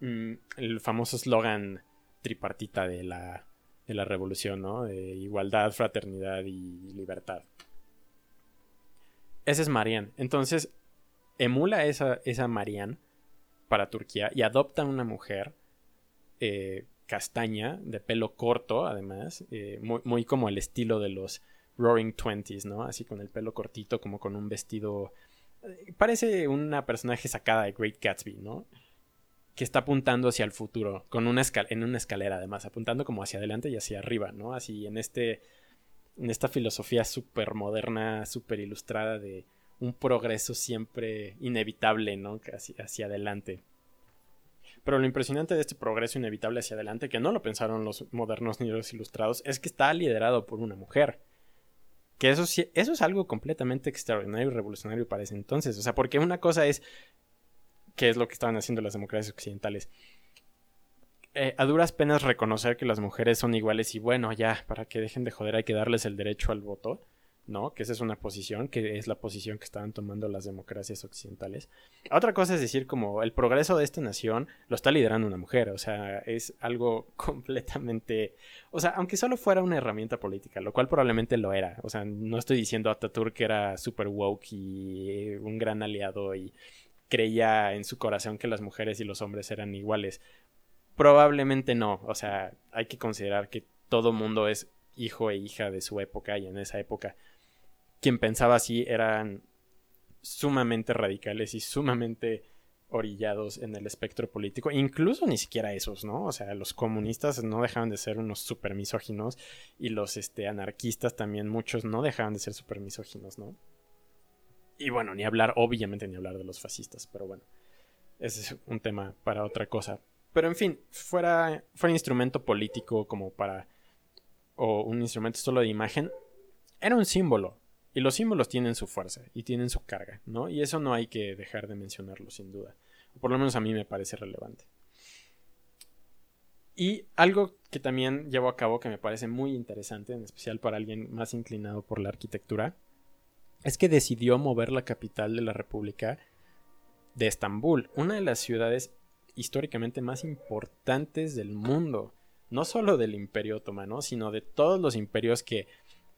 mm, el famoso eslogan tripartita de la, de la revolución, ¿no? De igualdad, fraternidad y libertad. Ese es Marianne. Entonces, emula esa, esa Marianne para Turquía y adopta una mujer eh, castaña, de pelo corto, además, eh, muy, como el estilo de los Roaring Twenties, ¿no? Así con el pelo cortito, como con un vestido. Parece una personaje sacada de Great Gatsby, ¿no? Que está apuntando hacia el futuro, con una en una escalera, además, apuntando como hacia adelante y hacia arriba, ¿no? Así en este. En esta filosofía súper moderna, súper ilustrada de un progreso siempre inevitable, ¿no? Hacia, hacia adelante. Pero lo impresionante de este progreso inevitable hacia adelante, que no lo pensaron los modernos ni los ilustrados, es que está liderado por una mujer. Que eso, eso es algo completamente extraordinario y revolucionario para ese entonces. O sea, porque una cosa es, que es lo que estaban haciendo las democracias occidentales, eh, a duras penas reconocer que las mujeres son iguales y bueno, ya, para que dejen de joder hay que darles el derecho al voto. ¿No? Que esa es una posición, que es la posición que estaban tomando las democracias occidentales. Otra cosa es decir, como el progreso de esta nación lo está liderando una mujer, o sea, es algo completamente, o sea, aunque solo fuera una herramienta política, lo cual probablemente lo era, o sea, no estoy diciendo Ataturk que era super woke y un gran aliado y creía en su corazón que las mujeres y los hombres eran iguales. Probablemente no, o sea, hay que considerar que todo mundo es hijo e hija de su época y en esa época quien pensaba así eran sumamente radicales y sumamente orillados en el espectro político, incluso ni siquiera esos, ¿no? O sea, los comunistas no dejaban de ser unos super misóginos y los este, anarquistas también, muchos no dejaban de ser super misóginos, ¿no? Y bueno, ni hablar, obviamente ni hablar de los fascistas, pero bueno, ese es un tema para otra cosa. Pero en fin, fuera, fuera instrumento político como para, o un instrumento solo de imagen, era un símbolo, y los símbolos tienen su fuerza y tienen su carga, ¿no? Y eso no hay que dejar de mencionarlo, sin duda. por lo menos a mí me parece relevante. Y algo que también llevo a cabo que me parece muy interesante, en especial para alguien más inclinado por la arquitectura, es que decidió mover la capital de la República de Estambul, una de las ciudades históricamente más importantes del mundo, no solo del Imperio Otomano, sino de todos los imperios que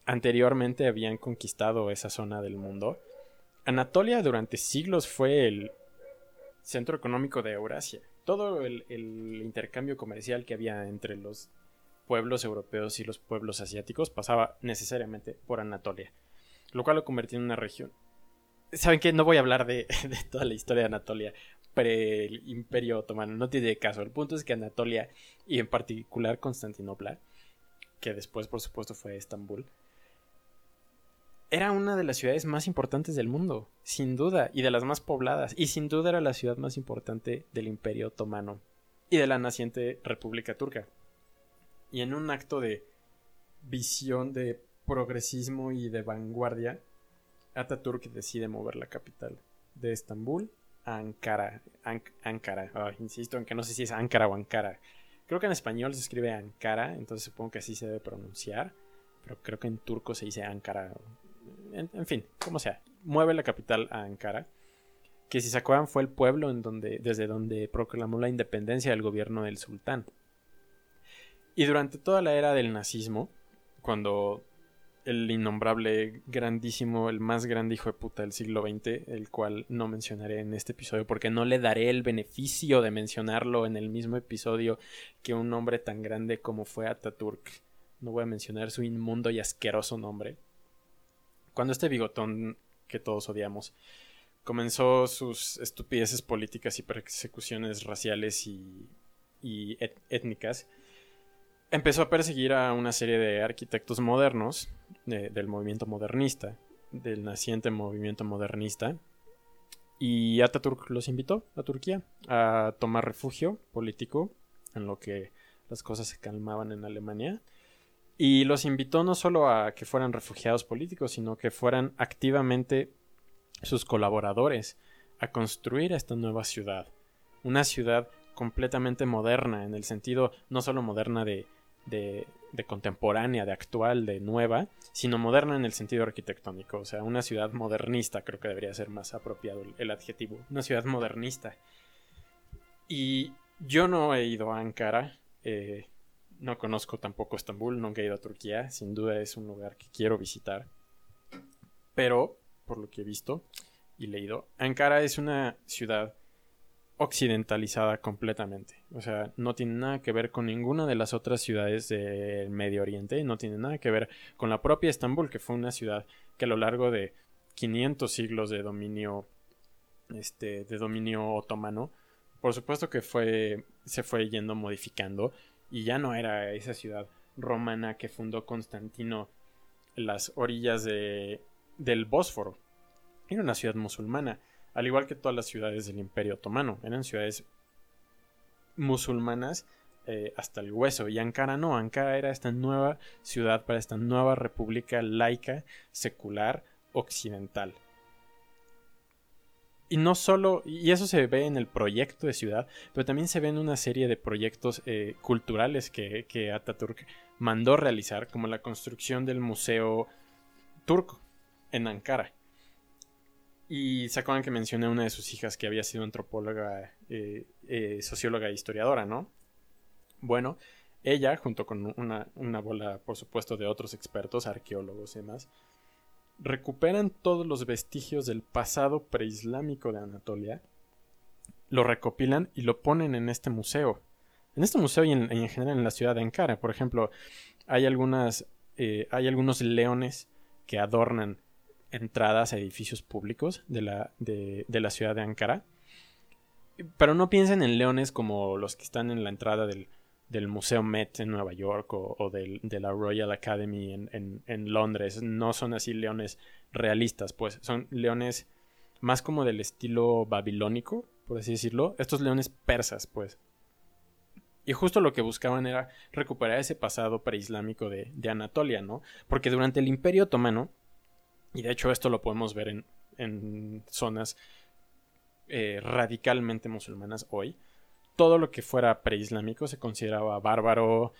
anteriormente habían conquistado esa zona del mundo. Anatolia durante siglos fue el centro económico de Eurasia. Todo el, intercambio comercial que había entre los pueblos europeos y los pueblos asiáticos pasaba necesariamente por Anatolia, lo cual lo convirtió en una región. ¿Saben qué? No voy a hablar de, de toda la historia de Anatolia pre el Imperio Otomano, no tiene caso. El punto es que Anatolia, y en particular Constantinopla, que después por supuesto fue Estambul, era una de las ciudades más importantes del mundo, sin duda, y de las más pobladas, y sin duda era la ciudad más importante del Imperio Otomano y de la naciente República Turca. Y en un acto de visión de progresismo y de vanguardia, Ataturk decide mover la capital de Estambul a Ankara. Ankara, insisto en que no sé si es Ankara o Ankara. Creo que en español se escribe Ankara, entonces supongo que así se debe pronunciar. Pero creo que en turco se dice Ankara en, fin, como sea, mueve la capital a Ankara, que si se acuerdan fue el pueblo en donde, desde donde proclamó la independencia del gobierno del sultán. Y durante toda la era del nazismo, cuando el innombrable, grandísimo, el más grande hijo de puta del siglo XX, el cual no mencionaré en este episodio porque no le daré el beneficio de mencionarlo en el mismo episodio que un nombre tan grande como fue Ataturk. No voy a mencionar su inmundo y asqueroso nombre cuando este bigotón que todos odiamos comenzó sus estupideces políticas y persecuciones raciales y, étnicas, empezó a perseguir a una serie de arquitectos modernos del movimiento modernista, del naciente movimiento modernista, y Ataturk los invitó a Turquía a tomar refugio político en lo que las cosas se calmaban en Alemania y los invitó no solo a que fueran refugiados políticos, sino que fueran activamente sus colaboradores a construir esta nueva ciudad. Una ciudad completamente moderna, en el sentido no solo moderna de, de, contemporánea, de actual, de nueva, sino moderna en el sentido arquitectónico. O sea, una ciudad modernista, creo que debería ser más apropiado el adjetivo. Una ciudad modernista. Y yo no he ido a Ankara. Eh, no conozco tampoco Estambul, nunca he ido a Turquía, sin duda es un lugar que quiero visitar. Pero, por lo que he visto y leído, Ankara es una ciudad occidentalizada completamente. O sea, no tiene nada que ver con ninguna de las otras ciudades del Medio Oriente, no tiene nada que ver con la propia Estambul, que fue una ciudad que a lo largo de 500 siglos de dominio este de dominio otomano, por supuesto que fue se fue yendo modificando y ya no era esa ciudad romana que fundó Constantino en las orillas de, del Bósforo. Era una ciudad musulmana, al igual que todas las ciudades del Imperio Otomano. Eran ciudades musulmanas eh, hasta el hueso. Y Ankara no, Ankara era esta nueva ciudad para esta nueva república laica, secular, occidental. Y no solo, y eso se ve en el proyecto de ciudad, pero también se ve en una serie de proyectos eh, culturales que, que, Ataturk mandó realizar, como la construcción del Museo Turco en Ankara. Y se acuerdan que mencioné a una de sus hijas que había sido antropóloga, eh, eh, socióloga e historiadora, ¿no? Bueno, ella, junto con una, una bola, por supuesto, de otros expertos, arqueólogos y demás, recuperan todos los vestigios del pasado preislámico de Anatolia, lo recopilan y lo ponen en este museo. En este museo y en, general en la ciudad de Ankara, por ejemplo, hay algunas, eh, hay algunos leones que adornan entradas a edificios públicos de la, de, de la ciudad de Ankara. Pero no piensen en leones como los que están en la entrada del, del Museo Met en Nueva York o, del, de la Royal Academy en, en, Londres. No son así leones realistas, pues son leones más como del estilo babilónico, por así decirlo. Estos leones persas, pues. Y justo lo que buscaban era recuperar ese pasado preislámico de, de Anatolia, ¿no? Porque durante el Imperio Otomano, y de hecho esto lo podemos ver en, en zonas eh, radicalmente musulmanas hoy, todo lo que fuera preislámico se consideraba bárbaro,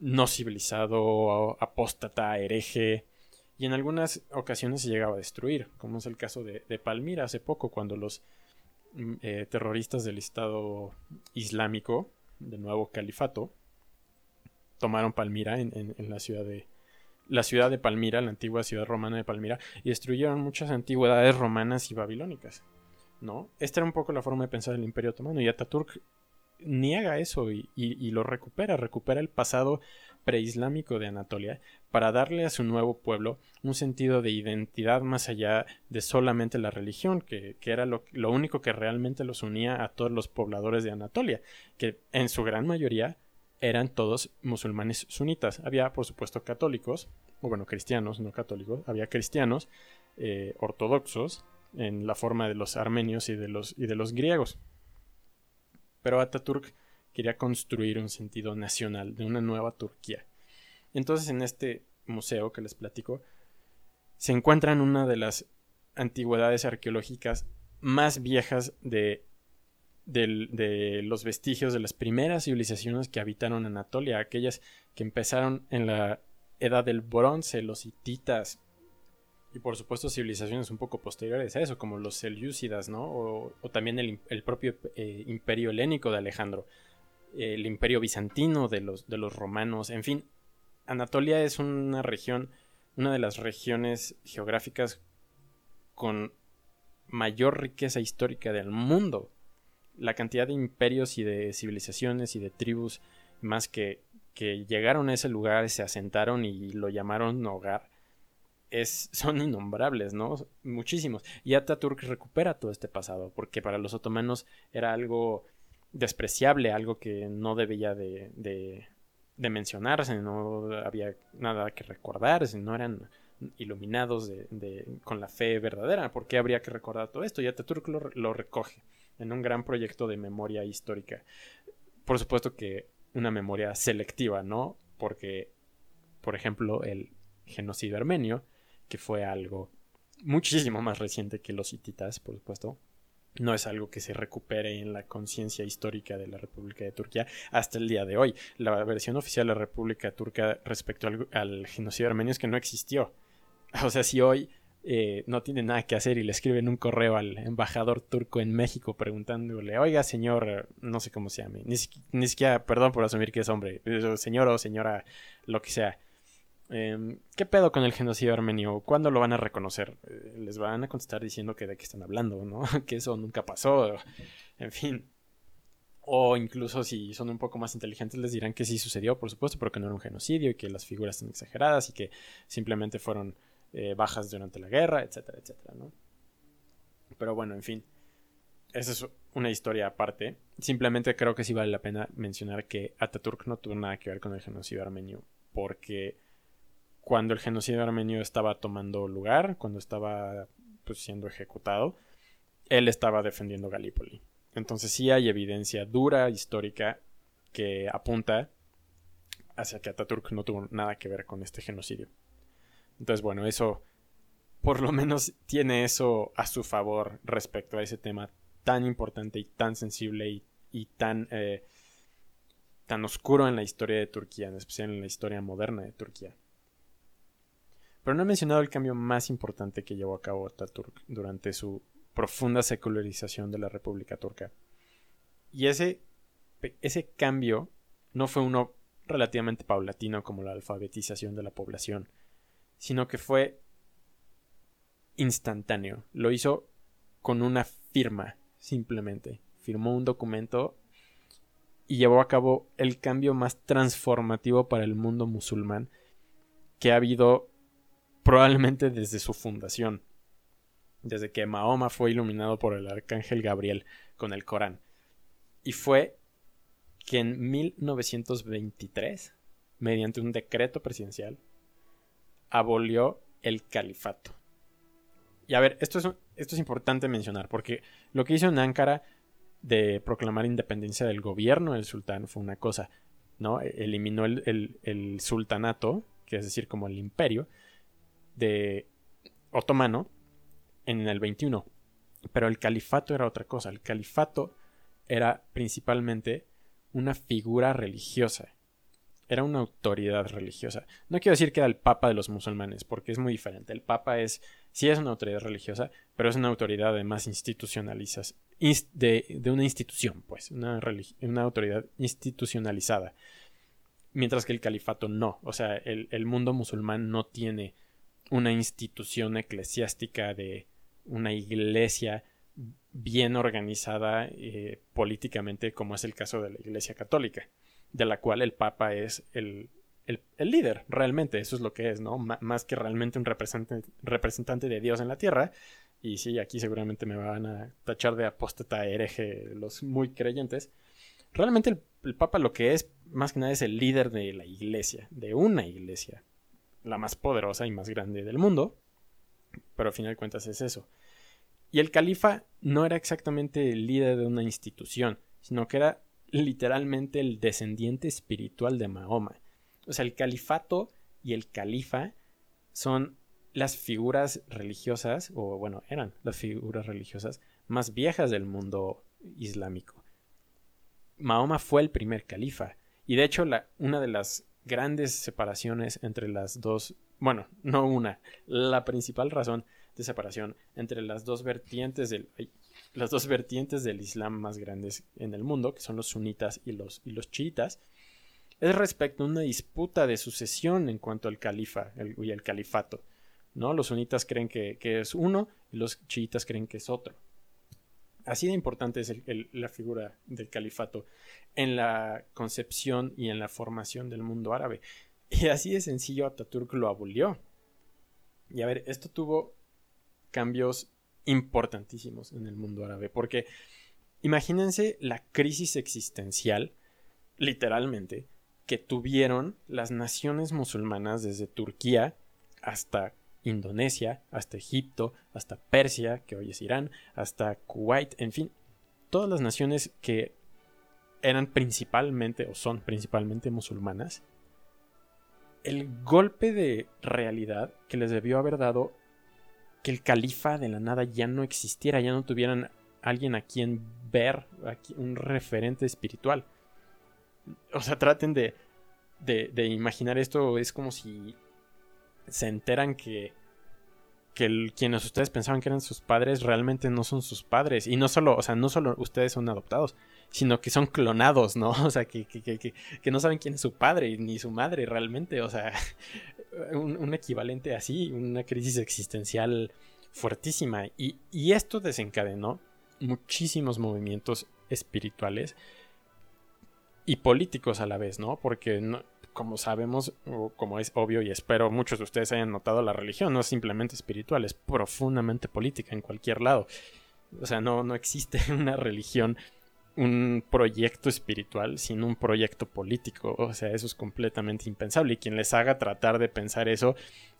no civilizado, apóstata, hereje, y en algunas ocasiones se llegaba a destruir, como es el caso de, Palmira hace poco, cuando los mm, eh, terroristas del Estado Islámico, del nuevo califato, tomaron Palmira en, la ciudad de la ciudad de Palmira, la antigua ciudad romana de Palmira, y destruyeron muchas antigüedades romanas y babilónicas. ¿no? Esta era un poco la forma de pensar del Imperio Otomano, y Ataturk niega eso y, lo recupera, recupera el pasado preislámico de Anatolia para darle a su nuevo pueblo un sentido de identidad más allá de solamente la religión, que, era lo, único que realmente los unía a todos los pobladores de Anatolia, que en su gran mayoría eran todos musulmanes sunitas. Había, por supuesto, católicos, o bueno, cristianos, no católicos, había cristianos eh, ortodoxos en la forma de los armenios y de los, y de los griegos. Pero Ataturk quería construir un sentido nacional de una nueva Turquía. Entonces en este museo que les platico se encuentran una de las antigüedades arqueológicas más viejas de, de, los vestigios de las primeras civilizaciones que habitaron Anatolia, aquellas que empezaron en la edad del bronce, los hititas, y por supuesto civilizaciones un poco posteriores a eso, como los selyúcidas, ¿no? O, también el, propio eh, imperio helénico de Alejandro, el imperio bizantino de los, de los romanos, en fin, Anatolia es una región, una de las regiones geográficas con mayor riqueza histórica del mundo. La cantidad de imperios y de civilizaciones y de tribus más que, que llegaron a ese lugar, se asentaron y lo llamaron hogar, son innombrables, ¿no? Muchísimos. Y Ataturk recupera todo este pasado, porque para los otomanos era algo despreciable, algo que no debía de, de, mencionarse, no había nada que recordarse, no eran iluminados de, con la fe verdadera. ¿Por qué habría que recordar todo esto? Y Ataturk lo, lo recoge en un gran proyecto de memoria histórica. Por supuesto que una memoria selectiva, ¿no? Porque, por ejemplo, el genocidio armenio que fue algo muchísimo más reciente que los hititas, por supuesto. No es algo que se recupere en la conciencia histórica de la República de Turquía hasta el día de hoy. La versión oficial de la República Turca respecto al, genocidio armenio es que no existió. O sea, si hoy eh, no tiene nada que hacer y le escriben un correo al embajador turco en México preguntándole, oiga señor, no sé cómo se llame, ni, ni siquiera, perdón por asumir que es hombre, señor o señora, lo que sea, Em, ¿Qué pedo con el genocidio armenio? ¿Cuándo lo van a reconocer? Eh, les van a contestar diciendo que de qué están hablando, ¿no? que eso nunca pasó. En fin. O incluso si son un poco más inteligentes les dirán que sí sucedió, por supuesto, pero que no era un genocidio y que las figuras están exageradas y que simplemente fueron eh, bajas durante la guerra, etcétera, etcétera, ¿no? Pero bueno, en fin. Esa es una historia aparte. Simplemente creo que sí vale la pena mencionar que Ataturk no tuvo nada que ver con el genocidio armenio porque cuando el genocidio armenio estaba tomando lugar, cuando estaba pues, siendo ejecutado, él estaba defendiendo Galípoli. Entonces sí hay evidencia dura, histórica, que apunta hacia que Ataturk no tuvo nada que ver con este genocidio. Entonces, bueno, eso por lo menos tiene eso a su favor respecto a ese tema tan importante y tan sensible y, tan, eh, tan oscuro en la historia de Turquía, en especial en la historia moderna de Turquía. Pero no he mencionado el cambio más importante que llevó a cabo Ataturk durante su profunda secularización de la República Turca. Y ese, ese cambio no fue uno relativamente paulatino como la alfabetización de la población, sino que fue instantáneo. Lo hizo con una firma, simplemente. Firmó un documento y llevó a cabo el cambio más transformativo para el mundo musulmán que ha habido probablemente desde su fundación, desde que Mahoma fue iluminado por el arcángel Gabriel con el Corán. Y fue que en 1923, mediante un decreto presidencial, abolió el califato. Y a ver, esto es, esto es importante mencionar, porque lo que hizo en Ankara de proclamar independencia del gobierno del sultán fue una cosa, ¿no? Eliminó el, el sultanato, que es decir, como el imperio, otomano en el 21. Pero el califato era otra cosa. El califato era principalmente una figura religiosa. Era una autoridad religiosa. No quiero decir que era el papa de los musulmanes, porque es muy diferente. El papa es, sí es una autoridad religiosa, pero es una autoridad además institucionalizada. De, una institución, pues, una, autoridad institucionalizada. Mientras que el califato no. O sea, el mundo musulmán no tiene una institución eclesiástica de una iglesia bien organizada eh, políticamente como es el caso de la Iglesia Católica, de la cual el Papa es el, el, líder, realmente, eso es lo que es, ¿no? más que realmente un representante, representante de Dios en la tierra. Y sí, aquí seguramente me van a tachar de apóstata hereje los muy creyentes. Realmente el, el Papa lo que es, más que nada, es el líder de la iglesia, de una iglesia, la más poderosa y más grande del mundo. Pero al final de cuentas es eso. Y el califa no era exactamente el líder de una institución, sino que era literalmente el descendiente espiritual de Mahoma. O sea, el califato y el califa son las figuras religiosas, o bueno, eran las figuras religiosas más viejas del mundo islámico. Mahoma fue el primer califa, y de hecho una de las grandes separaciones entre las dos, bueno, no una, la principal razón de separación entre las dos vertientes del las dos vertientes del Islam más grandes en el mundo, que son los sunitas y los, y los chiitas, es respecto a una disputa de sucesión en cuanto al califa y el califato. ¿no? Los sunitas creen que, es uno y los chiitas creen que es otro. Así de importante es la figura del califato en la concepción y en la formación del mundo árabe. Y así de sencillo Ataturk lo abolió. Y a ver, esto tuvo cambios importantísimos en el mundo árabe, porque imagínense la crisis existencial, literalmente, que tuvieron las naciones musulmanas desde Turquía hasta Indonesia, hasta Egipto, hasta Persia, que hoy es Irán, hasta Kuwait, en fin, todas las naciones que eran principalmente o son principalmente musulmanas, el golpe de realidad que les debió haber dado que el califa de la nada ya no existiera, ya no tuvieran alguien a quien ver, un referente espiritual. O sea, traten de, de, imaginar esto, es como si se enteran que, que quienes ustedes pensaban que eran sus padres realmente no son sus padres. Y no solo, o sea, no solo ustedes son adoptados, sino que son clonados, ¿no? O sea, que, que, que, que no saben quién es su padre ni su madre realmente. O sea, un, equivalente así, una crisis existencial fuertísima. Y, esto desencadenó muchísimos movimientos espirituales y políticos a la vez, ¿no? Porque como sabemos, o como es obvio y espero muchos de ustedes hayan notado, la religión no es simplemente espiritual, es profundamente política en cualquier lado. O sea, no, no existe una religión un proyecto espiritual sin un proyecto político. O sea, eso es completamente impensable. Y quien les haga tratar de pensar eso,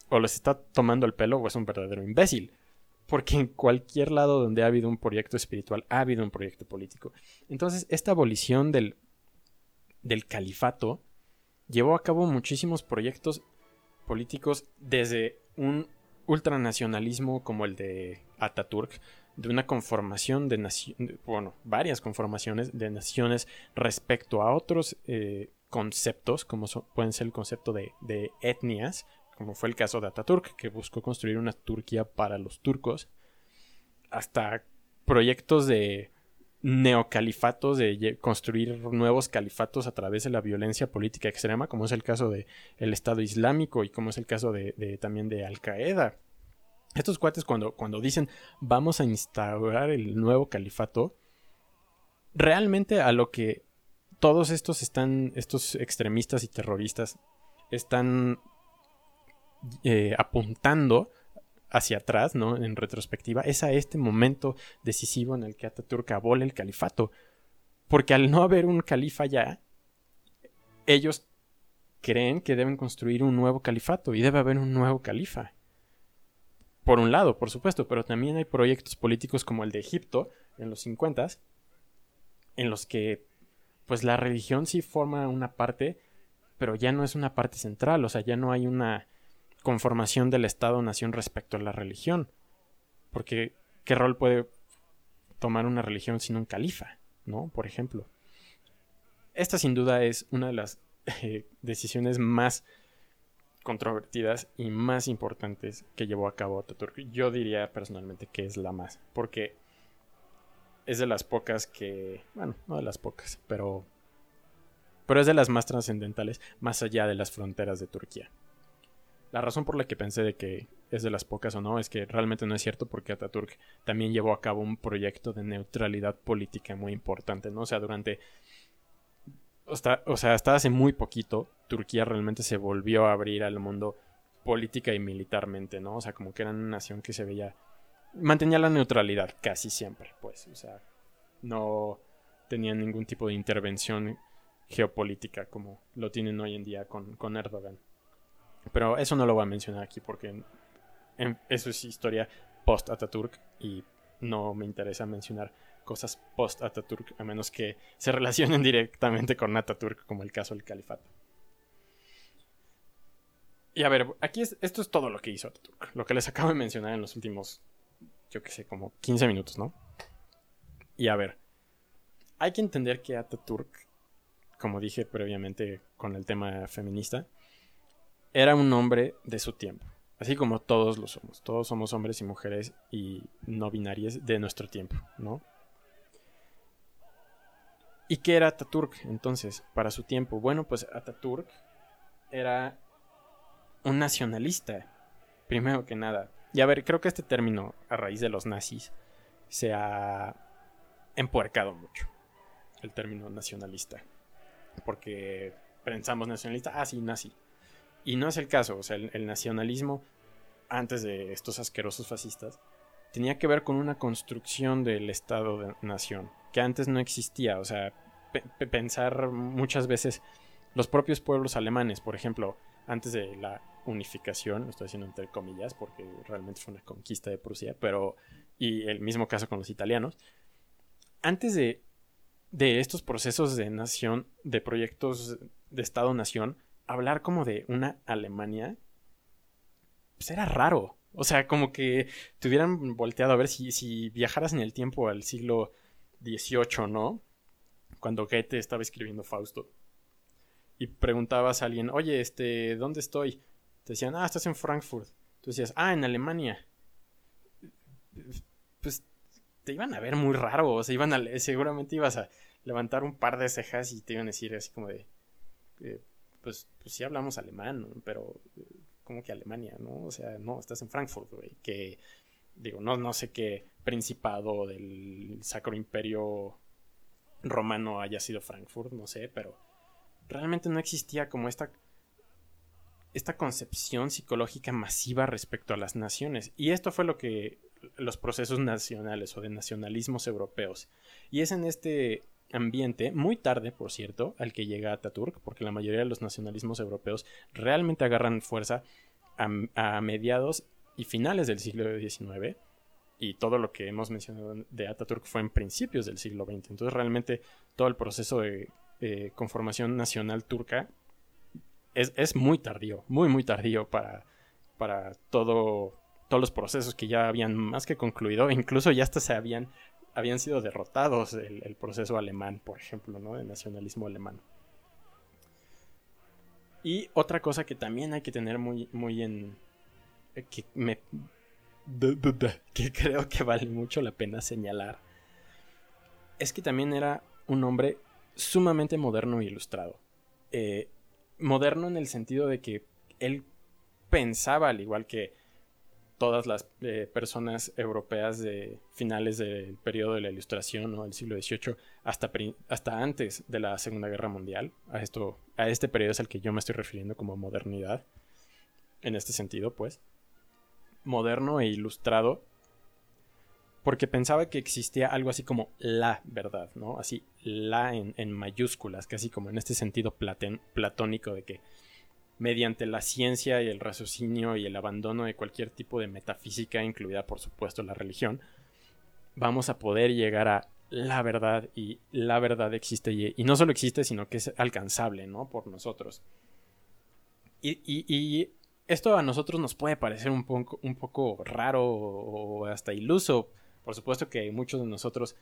o les está tomando el pelo o es un verdadero imbécil. Porque en cualquier lado donde ha habido un proyecto espiritual, ha habido un proyecto político. Entonces, esta abolición del, del califato llevó a cabo muchísimos proyectos políticos desde un ultranacionalismo como el de Ataturk, de una conformación de naciones, bueno, varias conformaciones de naciones respecto a otros eh, conceptos, como pueden ser el concepto de, de, etnias, como fue el caso de Ataturk, que buscó construir una Turquía para los turcos, hasta proyectos de neocalifatos, de construir nuevos califatos a través de la violencia política extrema, como es el caso del el Estado Islámico y como es el caso de, también de Al Qaeda. Estos cuates cuando, cuando dicen vamos a instaurar el nuevo califato, realmente a lo que todos estos están, estos extremistas y terroristas están eh, apuntando hacia atrás, ¿no? En retrospectiva, es a este momento decisivo en el que Ataturk abole el califato. Porque al no haber un califa ya, ellos creen que deben construir un nuevo califato y debe haber un nuevo califa. Por un lado, por supuesto, pero también hay proyectos políticos como el de Egipto en los 50 en los que pues la religión sí forma una parte, pero ya no es una parte central, o sea, ya no hay una conformación del Estado-nación respecto a la religión. Porque, ¿qué rol puede tomar una religión sin un califa? ¿No? Por ejemplo. Esta sin duda es una de las eh, decisiones más controvertidas y más importantes que llevó a cabo Ataturk. Yo diría personalmente que es la más, porque es de las pocas que, bueno, no de las pocas, pero pero es de las más trascendentales más allá de las fronteras de Turquía. La razón por la que pensé de que es de las pocas o no es que realmente no es cierto porque Ataturk también llevó a cabo un proyecto de neutralidad política muy importante, ¿no? O sea, durante... o sea, hasta hace muy poquito Turquía realmente se volvió a abrir al mundo política y militarmente, ¿no? O sea, como que era una nación que se veía... mantenía la neutralidad casi siempre, pues, o sea, no tenía ningún tipo de intervención geopolítica como lo tienen hoy en día con, con Erdogan. Pero eso no lo voy a mencionar aquí porque eso es historia post-Ataturk y no me interesa mencionar cosas post-Ataturk a menos que se relacionen directamente con Ataturk, como el caso del califato. Y a ver, aquí esto es todo lo que hizo Ataturk, lo que les acabo de mencionar en los últimos, yo que sé, como 15 minutos, ¿no? Y a ver, hay que entender que Ataturk, como dije previamente con el tema feminista, era un hombre de su tiempo, así como todos lo somos. Todos somos hombres y mujeres y no binarias de nuestro tiempo, ¿no? ¿Y qué era Ataturk entonces para su tiempo? Bueno, pues Ataturk era un nacionalista, primero que nada. Y a ver, creo que este término, a raíz de los nazis, se ha empuercado mucho. El término nacionalista. Porque pensamos nacionalista, ah, sí, nazi. Y no es el caso, o sea, el, nacionalismo, antes de estos asquerosos fascistas, tenía que ver con una construcción del Estado-nación, que antes no existía, o sea, pensar muchas veces los propios pueblos alemanes, por ejemplo, antes de la unificación, lo estoy haciendo entre comillas porque realmente fue una conquista de Prusia, pero y el mismo caso con los italianos, antes de, de estos procesos de nación, de proyectos de Estado-nación, hablar como de una Alemania, pues era raro. O sea, como que te hubieran volteado a ver si, si viajaras en el tiempo al siglo XVIII, ¿no? Cuando Goethe estaba escribiendo Fausto. Y preguntabas a alguien, oye, este, ¿dónde estoy? Te decían, ah, estás en Frankfurt. Tú decías, ah, en Alemania. Pues te iban a ver muy raro, o sea, iban a, seguramente ibas a levantar un par de cejas y te iban a decir así como de, eh, pues, pues sí hablamos alemán, pero como que Alemania, ¿no? O sea, no, estás en Frankfurt, güey, que digo, no, no sé qué principado del Sacro Imperio romano haya sido Frankfurt, no sé, pero realmente no existía como esta esta concepción psicológica masiva respecto a las naciones. Y esto fue lo que los procesos nacionales o de nacionalismos europeos. Y es en este ambiente, muy tarde, por cierto, al que llega Ataturk, porque la mayoría de los nacionalismos europeos realmente agarran fuerza a, mediados y finales del siglo XIX, y todo lo que hemos mencionado de Ataturk fue en principios del siglo XX. Entonces, realmente todo el proceso de conformación nacional turca es, muy tardío, muy, muy tardío para, para todo todos los procesos que ya habían más que concluido, incluso ya hasta se habían, habían sido derrotados el, proceso alemán, por ejemplo, ¿no? El nacionalismo alemán. Y otra cosa que también hay que tener muy, muy en... que me... que creo que vale mucho la pena señalar, es que también era un hombre sumamente moderno e ilustrado. Eh, moderno en el sentido de que él pensaba, al igual que todas las eh, personas europeas de finales del periodo de la Ilustración o del siglo XVIII hasta, hasta antes de la Segunda Guerra Mundial. A, esto, a este periodo es al que yo me estoy refiriendo como modernidad. En este sentido, pues. Moderno e ilustrado. Porque pensaba que existía algo así como la verdad, ¿no? Así, la en, en mayúsculas, casi como en este sentido platónico de que mediante la ciencia y el raciocinio y el abandono de cualquier tipo de metafísica, incluida por supuesto la religión, vamos a poder llegar a la verdad y la verdad existe y, no solo existe, sino que es alcanzable, ¿no? Por nosotros. Y, esto a nosotros nos puede parecer un poco, un poco raro o hasta iluso. Por supuesto que muchos de nosotros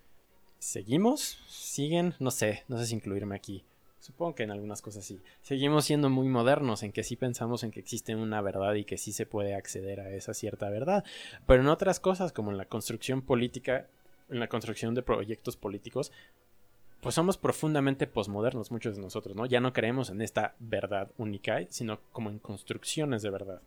seguimos, siguen, no sé, no sé si incluirme aquí. Supongo que en algunas cosas sí. Seguimos siendo muy modernos en que sí pensamos en que existe una verdad y que sí se puede acceder a esa cierta verdad. Pero en otras cosas, como en la construcción política, en la construcción de proyectos políticos, pues somos profundamente posmodernos muchos de nosotros, ¿no? Ya no creemos en esta verdad única, sino como en construcciones de verdad.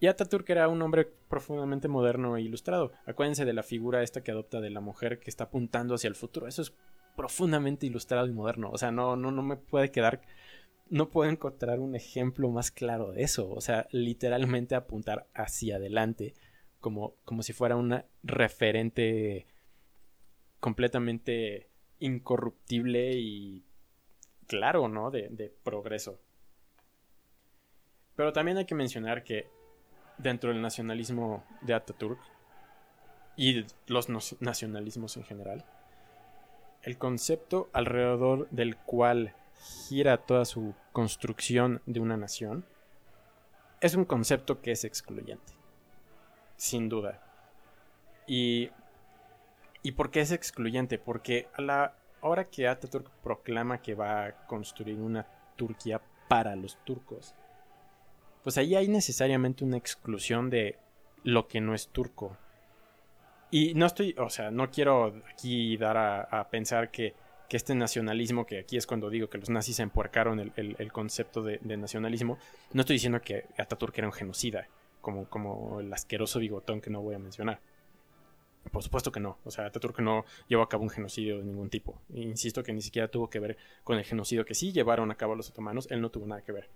Y Ataturk era un hombre profundamente moderno e ilustrado. Acuérdense de la figura esta que adopta de la mujer que está apuntando hacia el futuro. Eso es profundamente ilustrado y moderno. O sea, no, no, no me puede quedar. No puedo encontrar un ejemplo más claro de eso. O sea, literalmente apuntar hacia adelante. Como, como si fuera una referente completamente incorruptible y claro, ¿no? De, de progreso. Pero también hay que mencionar que dentro del nacionalismo de Ataturk y los nacionalismos en general, el concepto alrededor del cual gira toda su construcción de una nación es un concepto que es excluyente. Sin duda. Y, ¿Y por qué es excluyente? Porque a la hora que Ataturk proclama que va a construir una Turquía para los turcos, pues ahí hay necesariamente una exclusión de lo que no es turco. Y no estoy, o sea, no quiero aquí dar a, pensar que, este nacionalismo, que aquí es cuando digo que los nazis empuercaron el, el, concepto de, nacionalismo, no estoy diciendo que Ataturk era un genocida, como, como el asqueroso bigotón que no voy a mencionar. Por supuesto que no. O sea, Ataturk no llevó a cabo un genocidio de ningún tipo. Insisto que ni siquiera tuvo que ver con el genocidio que sí llevaron a cabo los otomanos. Él no tuvo nada que ver.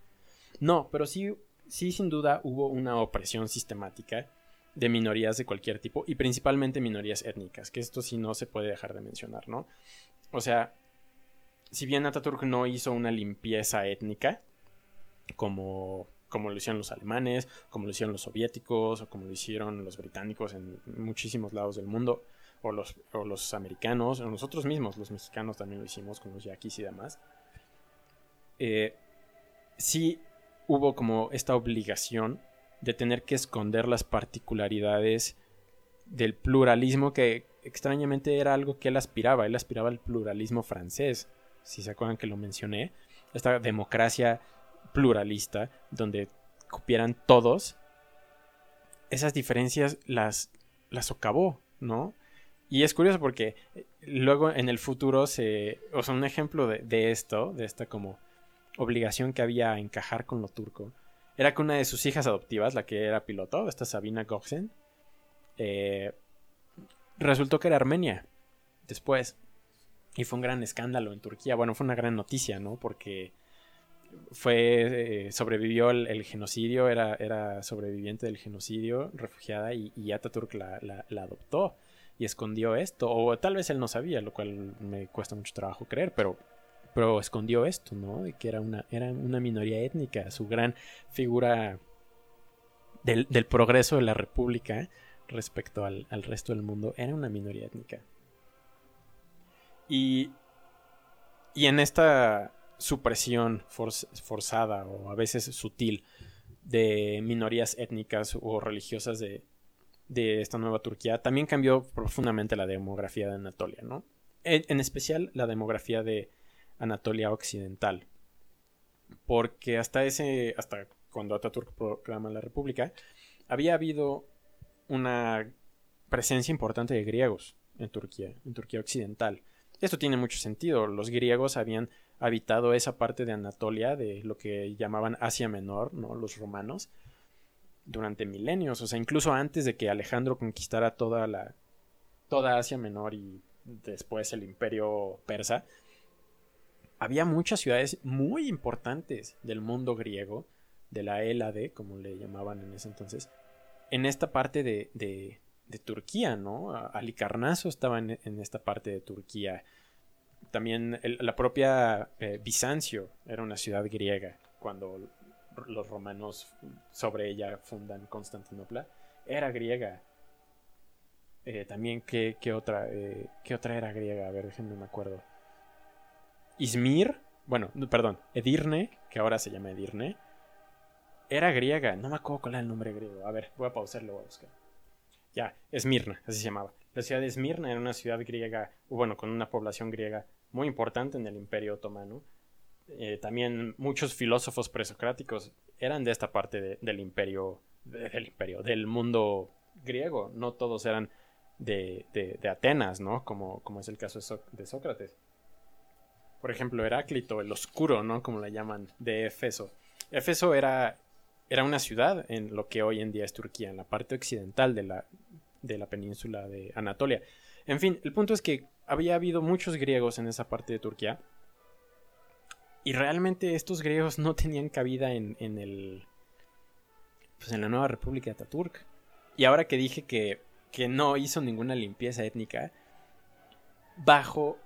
No, pero sí, sí sin duda hubo una opresión sistemática de minorías de cualquier tipo y principalmente minorías étnicas, que esto sí no se puede dejar de mencionar, ¿no? O sea, si bien Ataturk no hizo una limpieza étnica, como, como lo hicieron los alemanes, como lo hicieron los soviéticos, o como lo hicieron los británicos en muchísimos lados del mundo, o los, o los americanos, o nosotros mismos, los mexicanos también lo hicimos con los yaquis y demás, eh, sí hubo como esta obligación de tener que esconder las particularidades del pluralismo que extrañamente era algo que él aspiraba. Él aspiraba al pluralismo francés, si se acuerdan que lo mencioné. Esta democracia pluralista donde cupieran todos. Esas diferencias las, las socavó, ¿no? Y es curioso porque eh, luego en el futuro se... O sea, un ejemplo de, de esto, de esta como obligación que había a encajar con lo turco, era que una de sus hijas adoptivas, la que era piloto, esta Sabina Goxen, eh, resultó que era armenia después. Y fue un gran escándalo en Turquía. Bueno, fue una gran noticia, ¿no? Porque fue eh, sobrevivió el, genocidio, era, era sobreviviente del genocidio, refugiada, y, y Ataturk la, la, adoptó y escondió esto. O tal vez él no sabía, lo cual me cuesta mucho trabajo creer, pero pero escondió esto, ¿no? De que era una, era una minoría étnica, su gran figura del, progreso de la República respecto al, resto del mundo era una minoría étnica. Y, y en esta supresión forzada o a veces sutil de minorías étnicas o religiosas de, de esta nueva Turquía, también cambió profundamente la demografía de Anatolia, ¿no? En, especial la demografía de Anatolia Occidental. Porque hasta ese. hasta cuando Ataturk proclama la República, había habido una presencia importante de griegos en Turquía, en Turquía Occidental. Esto tiene mucho sentido. Los griegos habían habitado esa parte de Anatolia, de lo que llamaban Asia Menor, ¿no? Los romanos, durante milenios. O sea, incluso antes de que Alejandro conquistara toda la. toda Asia Menor y después el imperio persa. Había muchas ciudades muy importantes del mundo griego, de la Hélade, como le llamaban en ese entonces, en esta parte de, de, Turquía, ¿no? Alicarnaso estaba en, esta parte de Turquía. También la propia eh, Bizancio era una ciudad griega cuando los romanos sobre ella fundan Constantinopla. Era griega. Eh, también, ¿qué, otra, eh, ¿qué otra era griega? A ver, déjenme me acuerdo. Izmir, bueno, perdón, Edirne, que ahora se llama Edirne, era griega. No me acuerdo cuál era el nombre griego. A ver, voy a pausarlo, voy a buscar. Ya, Esmirna, así se llamaba. La ciudad de Esmirna era una ciudad griega, bueno, con una población griega muy importante en el Imperio Otomano. Eh, también muchos filósofos presocráticos eran de esta parte del imperio, del imperio, del mundo griego. No todos eran de, de, Atenas, ¿no? Como, como, es el caso de, Sócrates. Por ejemplo, Heráclito, el oscuro, ¿no? Como le llaman, de Éfeso. Éfeso era era una ciudad en lo que hoy en día es Turquía, en la parte occidental de la, de la península de Anatolia. En fin, el punto es que había habido muchos griegos en esa parte de Turquía. Y realmente estos griegos no tenían cabida en, en el. Pues en la nueva República de Ataturk. Y ahora que dije que, que no hizo ninguna limpieza étnica, bajo.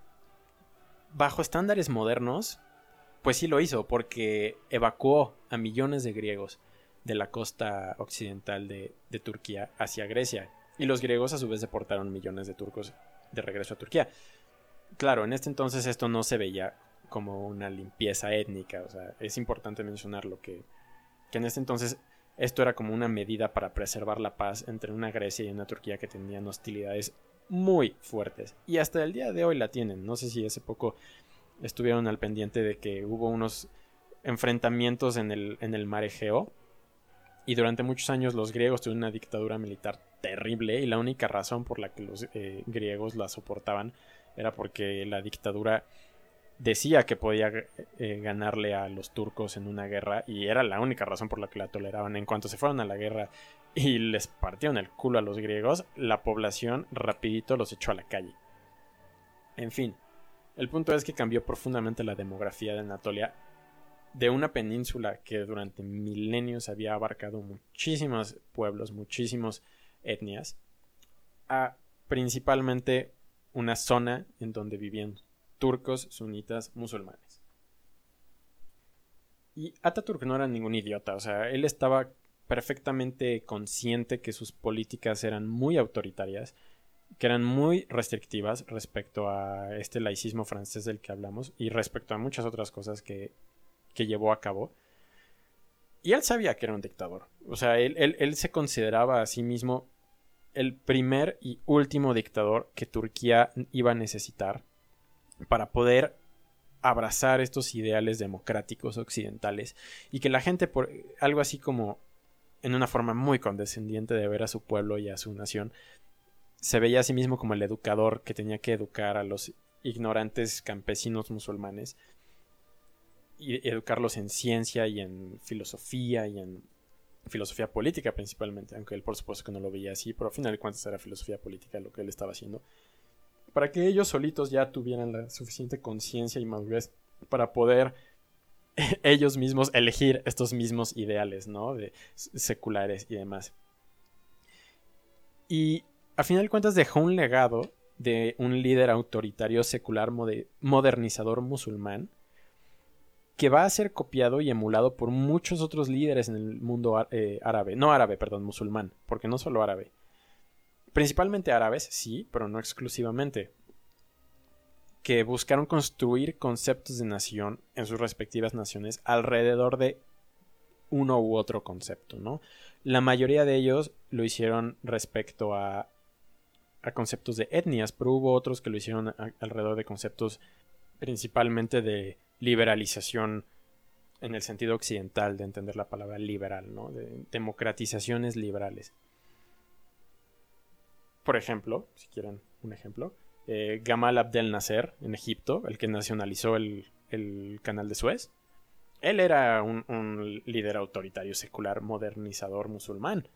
Bajo estándares modernos, pues sí lo hizo, porque evacuó a millones de griegos de la costa occidental de, Turquía hacia Grecia. Y los griegos a su vez deportaron millones de turcos de regreso a Turquía. Claro, en este entonces esto no se veía como una limpieza étnica. O sea, es importante mencionarlo que, que en este entonces esto era como una medida para preservar la paz entre una Grecia y una Turquía que tenían hostilidades muy fuertes. Y hasta el día de hoy la tienen. No sé si hace poco estuvieron al pendiente de que hubo unos enfrentamientos en el, en el mar Egeo y durante muchos años los griegos tuvieron una dictadura militar terrible y la única razón por la que los eh, griegos la soportaban era porque la dictadura decía que podía eh, ganarle a los turcos en una guerra y era la única razón por la que la toleraban. En cuanto se fueron a la guerra y les partieron el culo a los griegos, la población rapidito los echó a la calle. En fin, el punto es que cambió profundamente la demografía de Anatolia de una península que durante milenios había abarcado muchísimos pueblos, muchísimas etnias, a principalmente una zona en donde vivían turcos, sunitas, musulmanes. Y Ataturk no era ningún idiota, o sea, él estaba perfectamente consciente que sus políticas eran muy autoritarias, que eran muy restrictivas respecto a este laicismo francés del que hablamos y respecto a muchas otras cosas que que llevó a cabo. Y él sabía que era un dictador. O sea, él, se consideraba a sí mismo el primer y último dictador que Turquía iba a necesitar para poder abrazar estos ideales democráticos occidentales y que la gente por algo así como en una forma muy condescendiente de ver a su pueblo y a su nación se veía a sí mismo como el educador que tenía que educar a los ignorantes campesinos musulmanes y educarlos en ciencia y en filosofía y en filosofía política principalmente, aunque él por supuesto que no lo veía así, pero al final de cuentas era filosofía política lo que él estaba haciendo, para que ellos solitos ya tuvieran la suficiente conciencia y madurez para poder ellos mismos elegir estos mismos ideales, ¿no? De seculares y demás. Y a final de cuentas dejó un legado de un líder autoritario secular modernizador musulmán que va a ser copiado y emulado por muchos otros líderes en el mundo eh, árabe. No árabe, perdón, musulmán, porque no solo árabe. Principalmente árabes, sí, pero no exclusivamente. Que buscaron construir conceptos de nación en sus respectivas naciones alrededor de uno u otro concepto, ¿no? La mayoría de ellos lo hicieron respecto a, a conceptos de etnias, pero hubo otros que lo hicieron alrededor de conceptos principalmente de liberalización en el sentido occidental de entender la palabra liberal, ¿no? De democratizaciones liberales. Por ejemplo, si quieren un ejemplo, eh, Gamal Abdel Nasser en Egipto, el que nacionalizó el, canal de Suez, él era un, un, líder autoritario secular, modernizador musulmán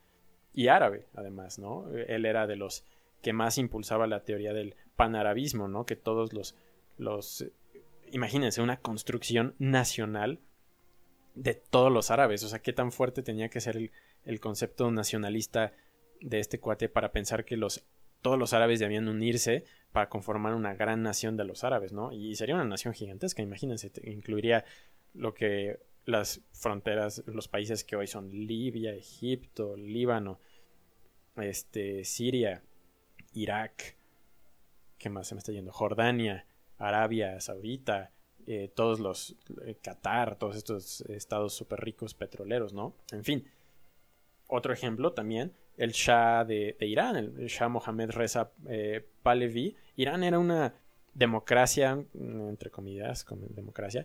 y árabe, además, ¿no? Él era de los que más impulsaba la teoría del panarabismo, ¿no? Que todos los, los imagínense, una construcción nacional de todos los árabes. O sea, qué tan fuerte tenía que ser el, concepto nacionalista de este cuate para pensar que los, todos los árabes debían unirse para conformar una gran nación de los árabes, ¿no? Y sería una nación gigantesca, imagínense, incluiría lo que las fronteras, los países que hoy son Libia, Egipto, Líbano, este, Siria, Irak, ¿qué más se me está yendo? Jordania, Arabia Saudita, eh, todos los eh, Qatar, todos estos estados súper ricos petroleros, ¿no? En fin. Otro ejemplo también, el Shah de, Irán, el Shah Mohammed Reza eh, Pahlavi. Irán era una democracia, mm, entre comillas, democracia,